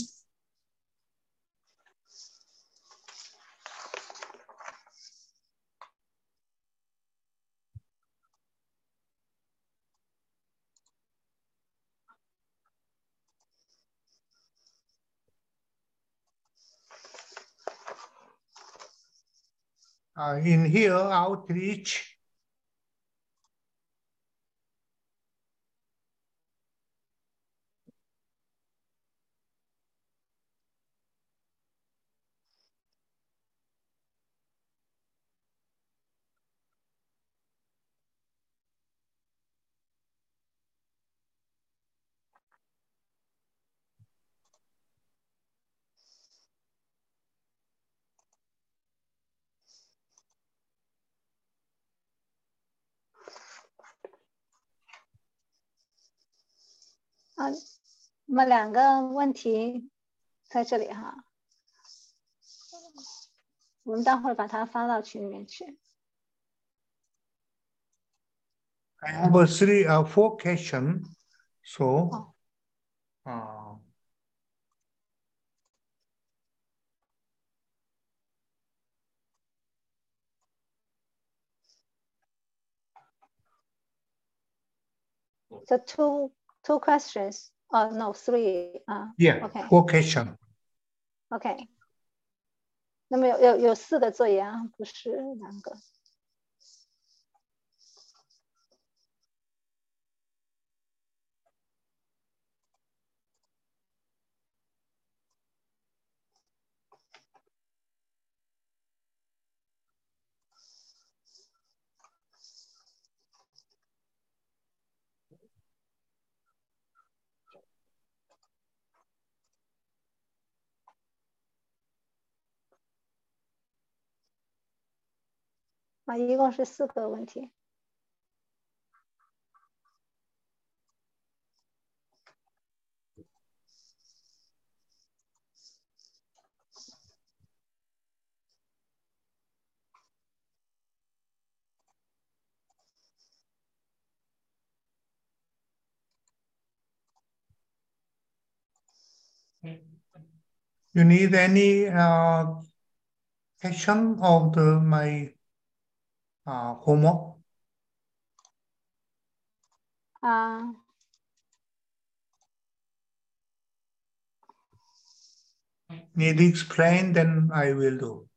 Uh, in here, outreach, 啊，那么两个问题在这里哈，我们待会儿把它发到群里面去。I have a three, uh, four question. So, uh, the two two questions. Oh no, three. 啊、 Yeah, Okay. four question. OK。那么有有有四个作业啊，不是两个。 啊，一共是四个问题。 You need any uh, question of the my uh, homo? 啊，Need explain, then I will do.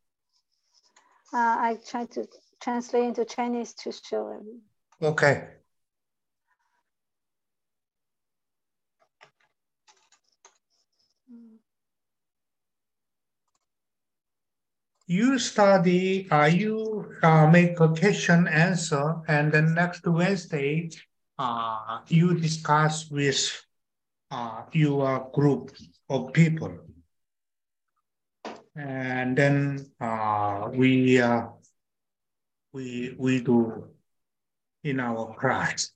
uh, I try to translate into Chinese to show. Okay. You study, uh, you uh, make a question answer, and then next Wednesday, uh, you discuss with uh, your group of people. And then uh, we uh, we we do in our class.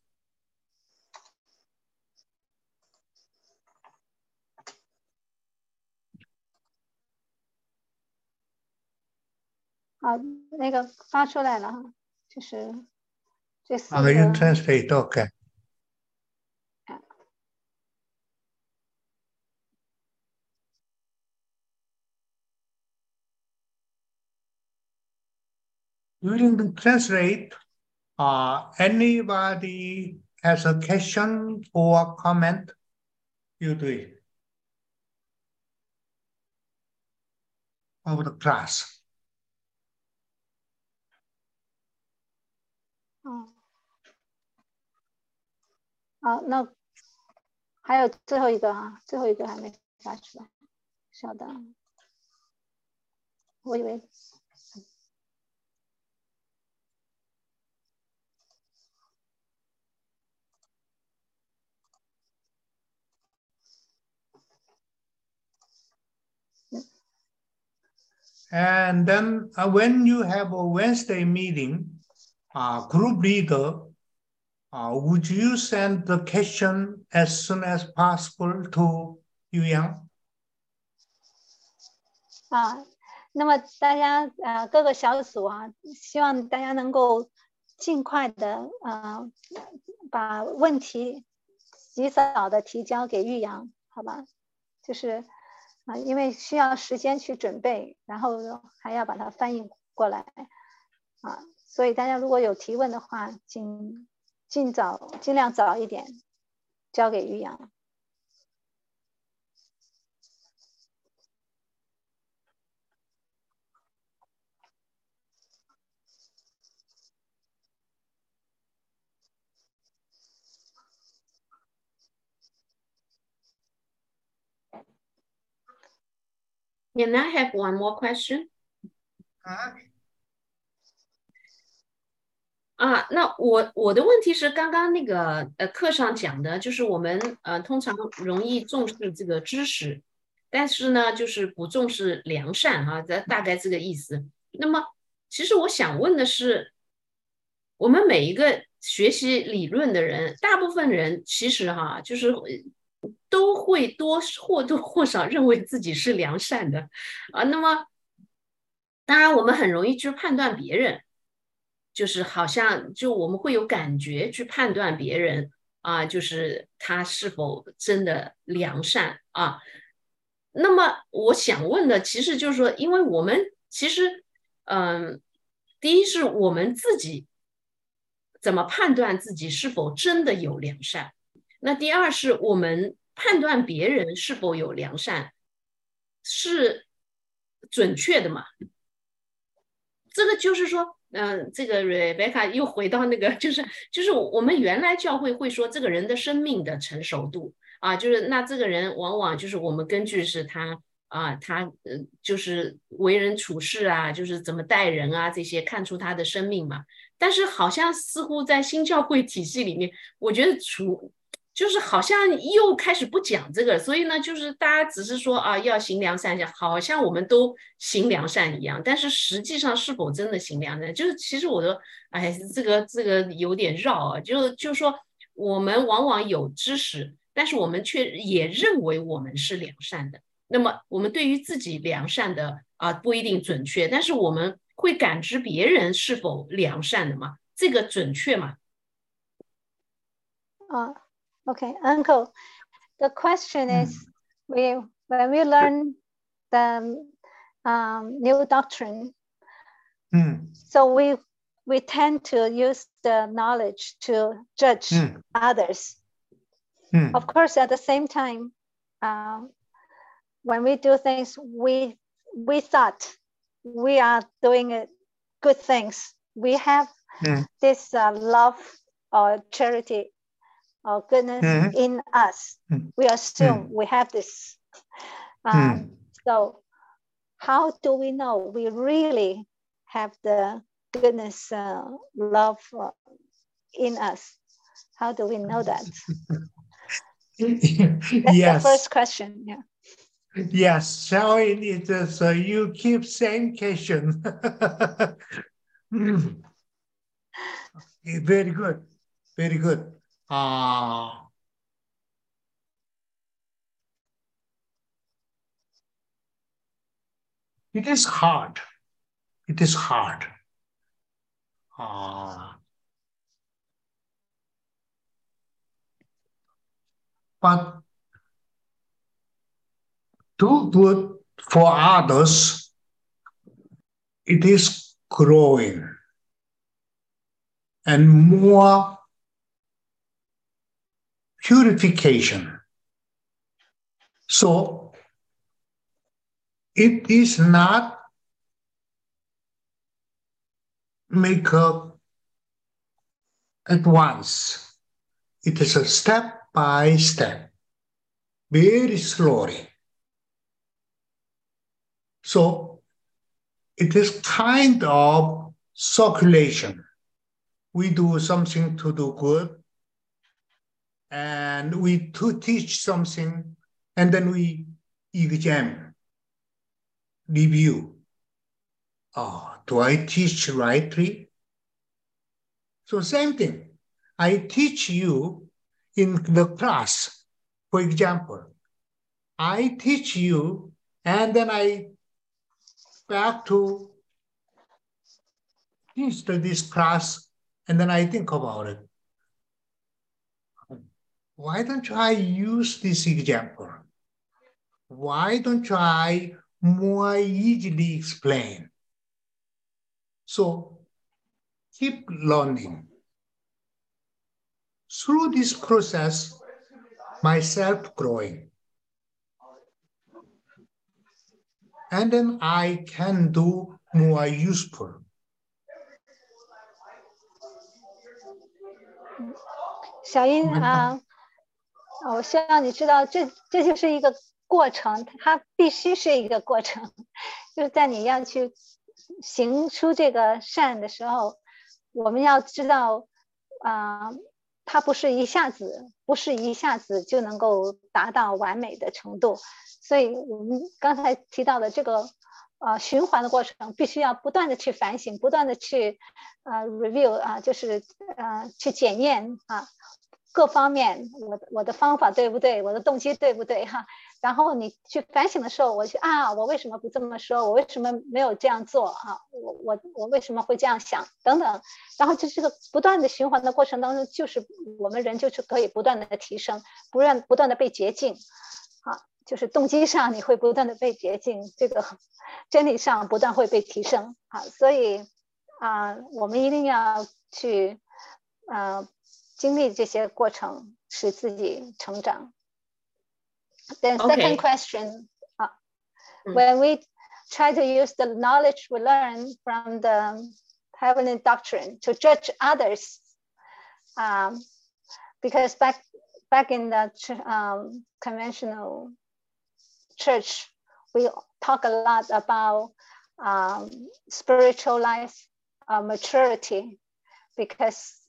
好，那个发出来了哈，就是这四 Uh, you 个 translate, okay. During the translate, uh, anybody has a question or comment, you do it. Of the class. 好，那还有最后一个哈，最后一个还没发出来，稍等，我以为 And then uh, when you have a Wednesday meeting, uh, group leader, uh, would you send the question as soon as possible to Yu Yang? 啊，那么大家呃各个小组啊，希望大家能够尽快的呃把问题及早的提交给玉阳，好吧？就是啊、因为需要时间去准备，然后还要把它翻译过来啊，所以大家如果有提问的话，请尽早尽量早一点交给于洋。Can I have one more question? 啊，那我我的问题是，刚刚那个呃课上讲的，就是我们呃通常容易重视这个知识，但是呢，就是不重视良善哈、这大概这个意思。那么，其实我想问的是，我们每一个学习理论的人，大部分人其实哈、就是都会多或多或少认为自己是良善的啊。那么，当然我们很容易去判断别人。就是好像就我们会有感觉去判断别人啊，就是他是否真的良善啊。那么我想问的其实就是说，因为我们其实，嗯，第一是我们自己怎么判断自己是否真的有良善那第二是我们判断别人是否有良善是准确的嘛？这个就是说，嗯，这个 Rebecca 又回到那个，就是就是我们原来教会会说这个人的生命的成熟度啊，就是那这个人往往就是我们根据是他啊，他呃就是为人处事啊，就是怎么待人啊这些看出他的生命嘛。但是好像似乎在新教会体系里面，我觉得除就是好像又开始不讲这个，所以呢，就是大家只是说啊要行良善，好像我们都行良善一样，但是实际上是否真的行良善，就是其实我的哎，这个这个有点绕啊，就就说我们往往有知识，但是我们却也认为我们是良善的，那么我们对于自己良善的啊不一定准确，但是我们。会感知别人是否良善的嘛？这个准确吗？啊、uh,，Okay, Uncle. The question is, we when we learn the um, new doctrine, so we we tend to use the knowledge to judge others. Of course, at the same time, uh, when we do things, we we thought we are doing it, good things. We have Mm. this uh, love or charity or goodness Mhm. in us. Mm. We assume we have this. Um, So, how do we know we really have the goodness, uh, love uh, in us? How do we know that? That's the yes. first question. Yeah. Yes, so it is uh, you keep same question. Mm. Okay, very good, very good. Uh, it is hard. It is hard. Uh, but do good for others, it is growing and more purification. So it is not make up at once. It is a step by step, very slowly. So it is kind of circulation. We do something to do good, and we to teach something, and then we examine, review. Oh, do I teach rightly? So same thing. I teach you in the class. For example, I teach you, and then I back to teach this class, and then I think about it why don't I use this example? Why don't I more easily explain? So keep learning. Through this process, myself growing. And then I can do more useful. Sharin, uh, 我希望你知道，这这就是一个过程，它必须是一个过程，就是在你要去行出这个善的时候，我们要知道，啊、它不是一下子，不是一下子就能够达到完美的程度，所以我们刚才提到的这个。呃，循环的过程必须要不断的去反省，不断的去呃 review 啊，就是呃去检验啊，各方面我的我的方法对不对，我的动机对不对哈。然后你去反省的时候，我去啊，我为什么不这么说？我为什么没有这样做啊？我我我为什么会这样想？等等。然后就这个不断的循环的过程当中，就是我们人就是可以不断的提升，不断不断的被洁净，啊，就是动机上你会不断的被洁净，这个真理上不断会被提升啊。所以啊，我们一定要去啊经历这些过程，使自己成长。The second question, uh, when we try to use the knowledge we learn from the heavenly doctrine to judge others, um, because back back in the um, conventional church, we talk a lot about um, spiritual life uh, maturity because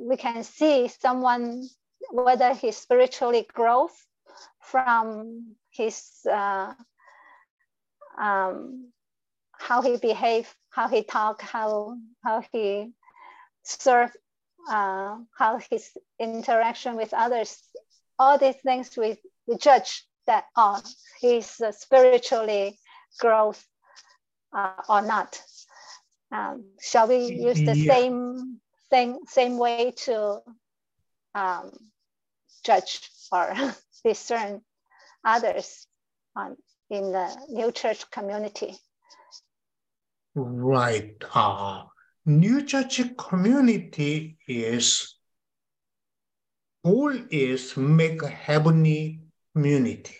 we can see someone whether he spiritually grows from his uh, um, how he behave, how he talk, how how he serve, uh, how his interaction with others. All these things we, we judge that oh he's uh, spiritually growth uh, or not. Um, shall we use the yeah. same same same way to um, judge or discern others in the new church community? Right. Uh, new church community is goal is make a heavenly community.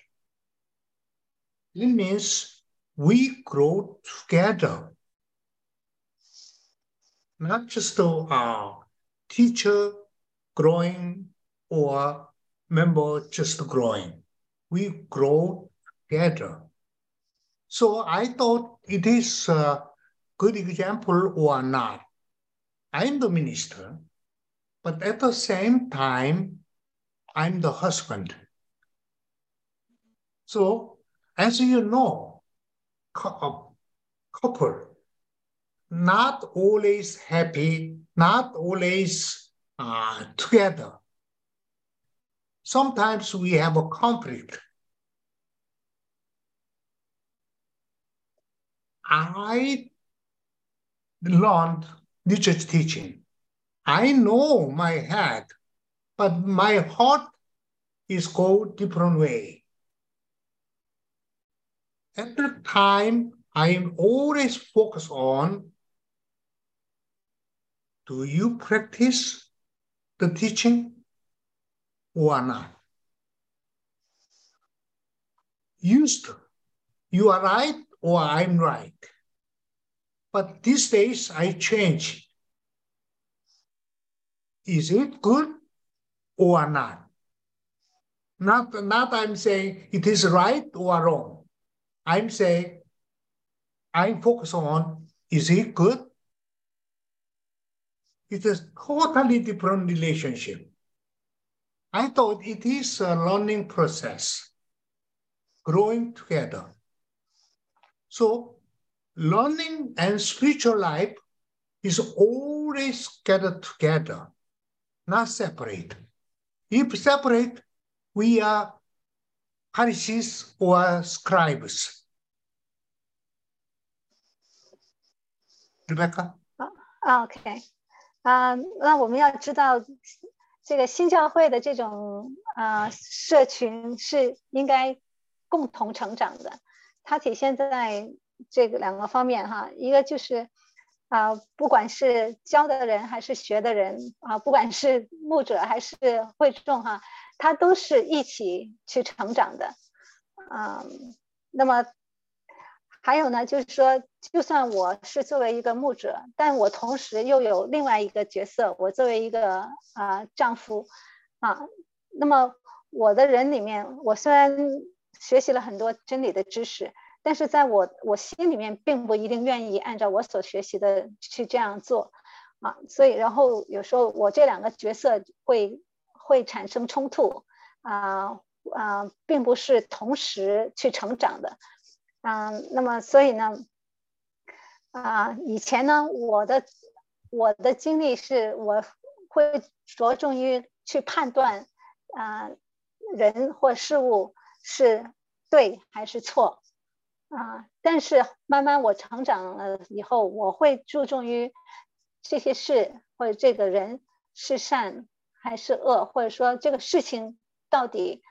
It means we grow together not just a ah. teacher growing or member just growing. We grow together. So I thought it is a good example or not. I'm the minister, but at the same time, I'm the husband. So as you know, uh, couple not always happy, not always uh, together. Sometimes we have a conflict. I learned Church teaching. I know my head, but my heart is go different way. At the time, I am always focused on do you practice the teaching or not? Used to, you are right or I'm right. But these days I change. Is it good or not? Not, not I'm saying it is right or wrong. I'm saying I'm focused on is it good it's a totally different relationship. I thought it is a learning process, growing together. So learning and spiritual life is always gathered together, not separate. If separate, we are Pharisees or scribes. Rebecca? Oh, okay. 啊，那我们要知道，这个新教会的这种啊社群是应该共同成长的。它体现在这个两个方面哈，一个就是啊，不管是教的人还是学的人啊，不管是牧者还是会众哈，他都是一起去成长的啊。那么。还有呢，就是说，就算我是作为一个牧者，但我同时又有另外一个角色，我作为一个啊丈夫，啊，那么我的人里面，我虽然学习了很多真理的知识，但是在我我心里面并不一定愿意按照我所学习的去这样做，啊，所以然后有时候我这两个角色会会产生冲突，啊啊，并不是同时去成长的。嗯，那么所以呢，啊，以前呢，我的我的经历是，我会着重于去判断啊，人或事物是对还是错啊。但是慢慢我成长了以后，我会注重于这些事或者这个人是善还是恶，或者说这个事情到底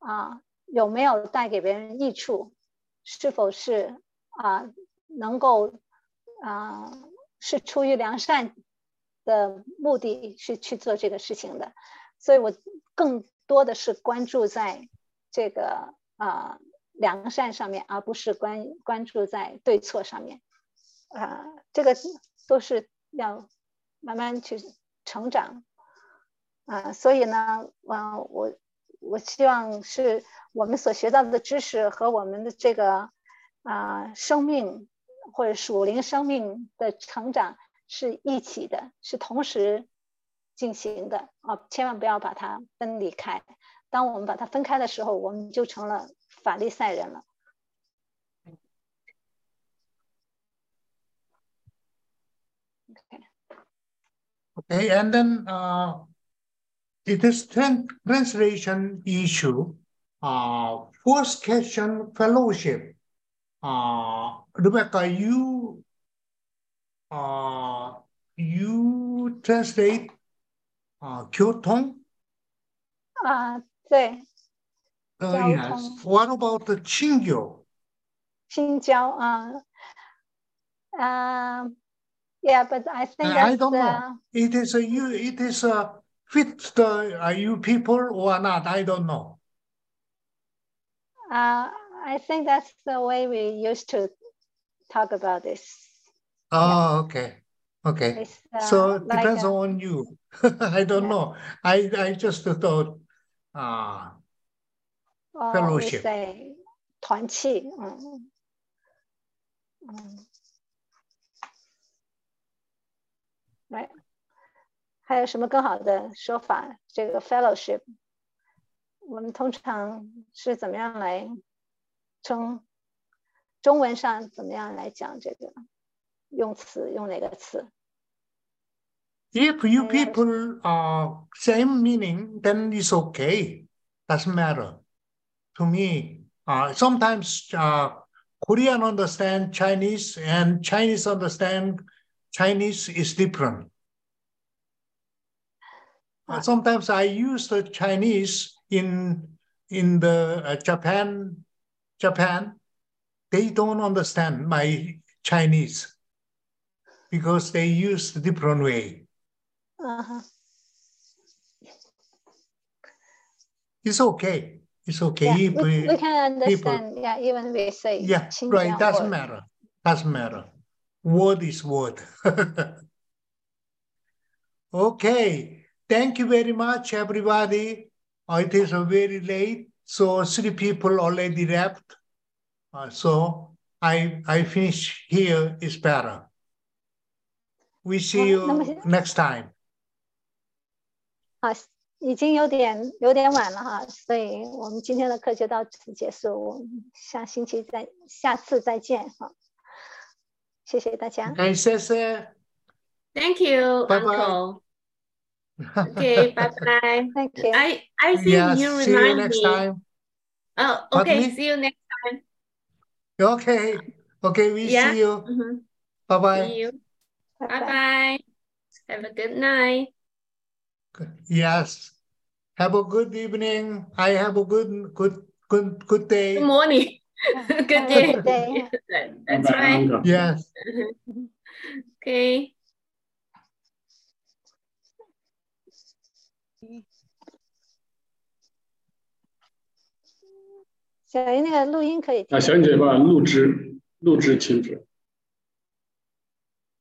啊有没有带给别人益处。是否是啊能够啊是出于良善的目的是去做这个事情的，所以我更多的是关注在这个啊良善上面，而不是关关注在对错上面。啊，这个都是要慢慢去成长。啊，所以呢，啊，我我希望是我们所学到的知识和我们的这个啊生命或者属灵生命的成长是一起的，是同时进行的啊，千万不要把它分离开。当我们把它分开的时候，我们就成了法利赛人了。Okay, and then uh. It is translation issue, uh, first question fellowship. Uh, Rebecca, you uh, you translate uh, Kyotong? Uh, yes. What about the Qingyo? Chingyo. uh, um, yeah, but I think I don't know. It is a you. It is a fits the uh, you people or not. I don't know. Uh, I think that's the way we used to talk about this. Oh, yeah. okay. Okay. Uh, so it like depends a, on you. I don't yeah. know. I, I just thought uh, well, fellowship. Say, 团契, um, um, right. 还有什么更好的说法？这个 fellowship，我们通常是怎么样来称？中文上怎么样来讲这个用词？用哪个词？If you people are same meaning, then it's okay. Doesn't matter to me. Uh, sometimes uh, Korean understand Chinese and Chinese understand Chinese is different. Sometimes I use the Chinese in in the uh, Japan. Japan, they don't understand my Chinese because they use a different way. Uh-huh. It's okay. It's okay. Yeah, we, we, can understand. People, yeah, even we say. Yeah, right. It doesn't word. matter. Doesn't matter. Word is word. okay. Thank you very much, everybody. Uh, it is very late, so three people already left. Uh, so I I finish here is better. We see you next time. 好，已经有点有点晚了哈，所以我们今天的课就到此结束。我们下星期再下次再见哈。谢谢大家。感谢谢。Thank you, bye bye. Okay, bye bye. Thank you. I I think yes, you see remind you next me. time. Oh, okay. See you next time. Okay. Okay, we Yeah. see you. Mhm. Bye bye. See you. Bye Bye bye. bye. Have a good night. Yes. Have a good evening. I have a good good good good day. Good morning. Good day. good day. That- That's right. Yes. Okay. 小云，那个录音可以。啊，小云姐把录制录制停止。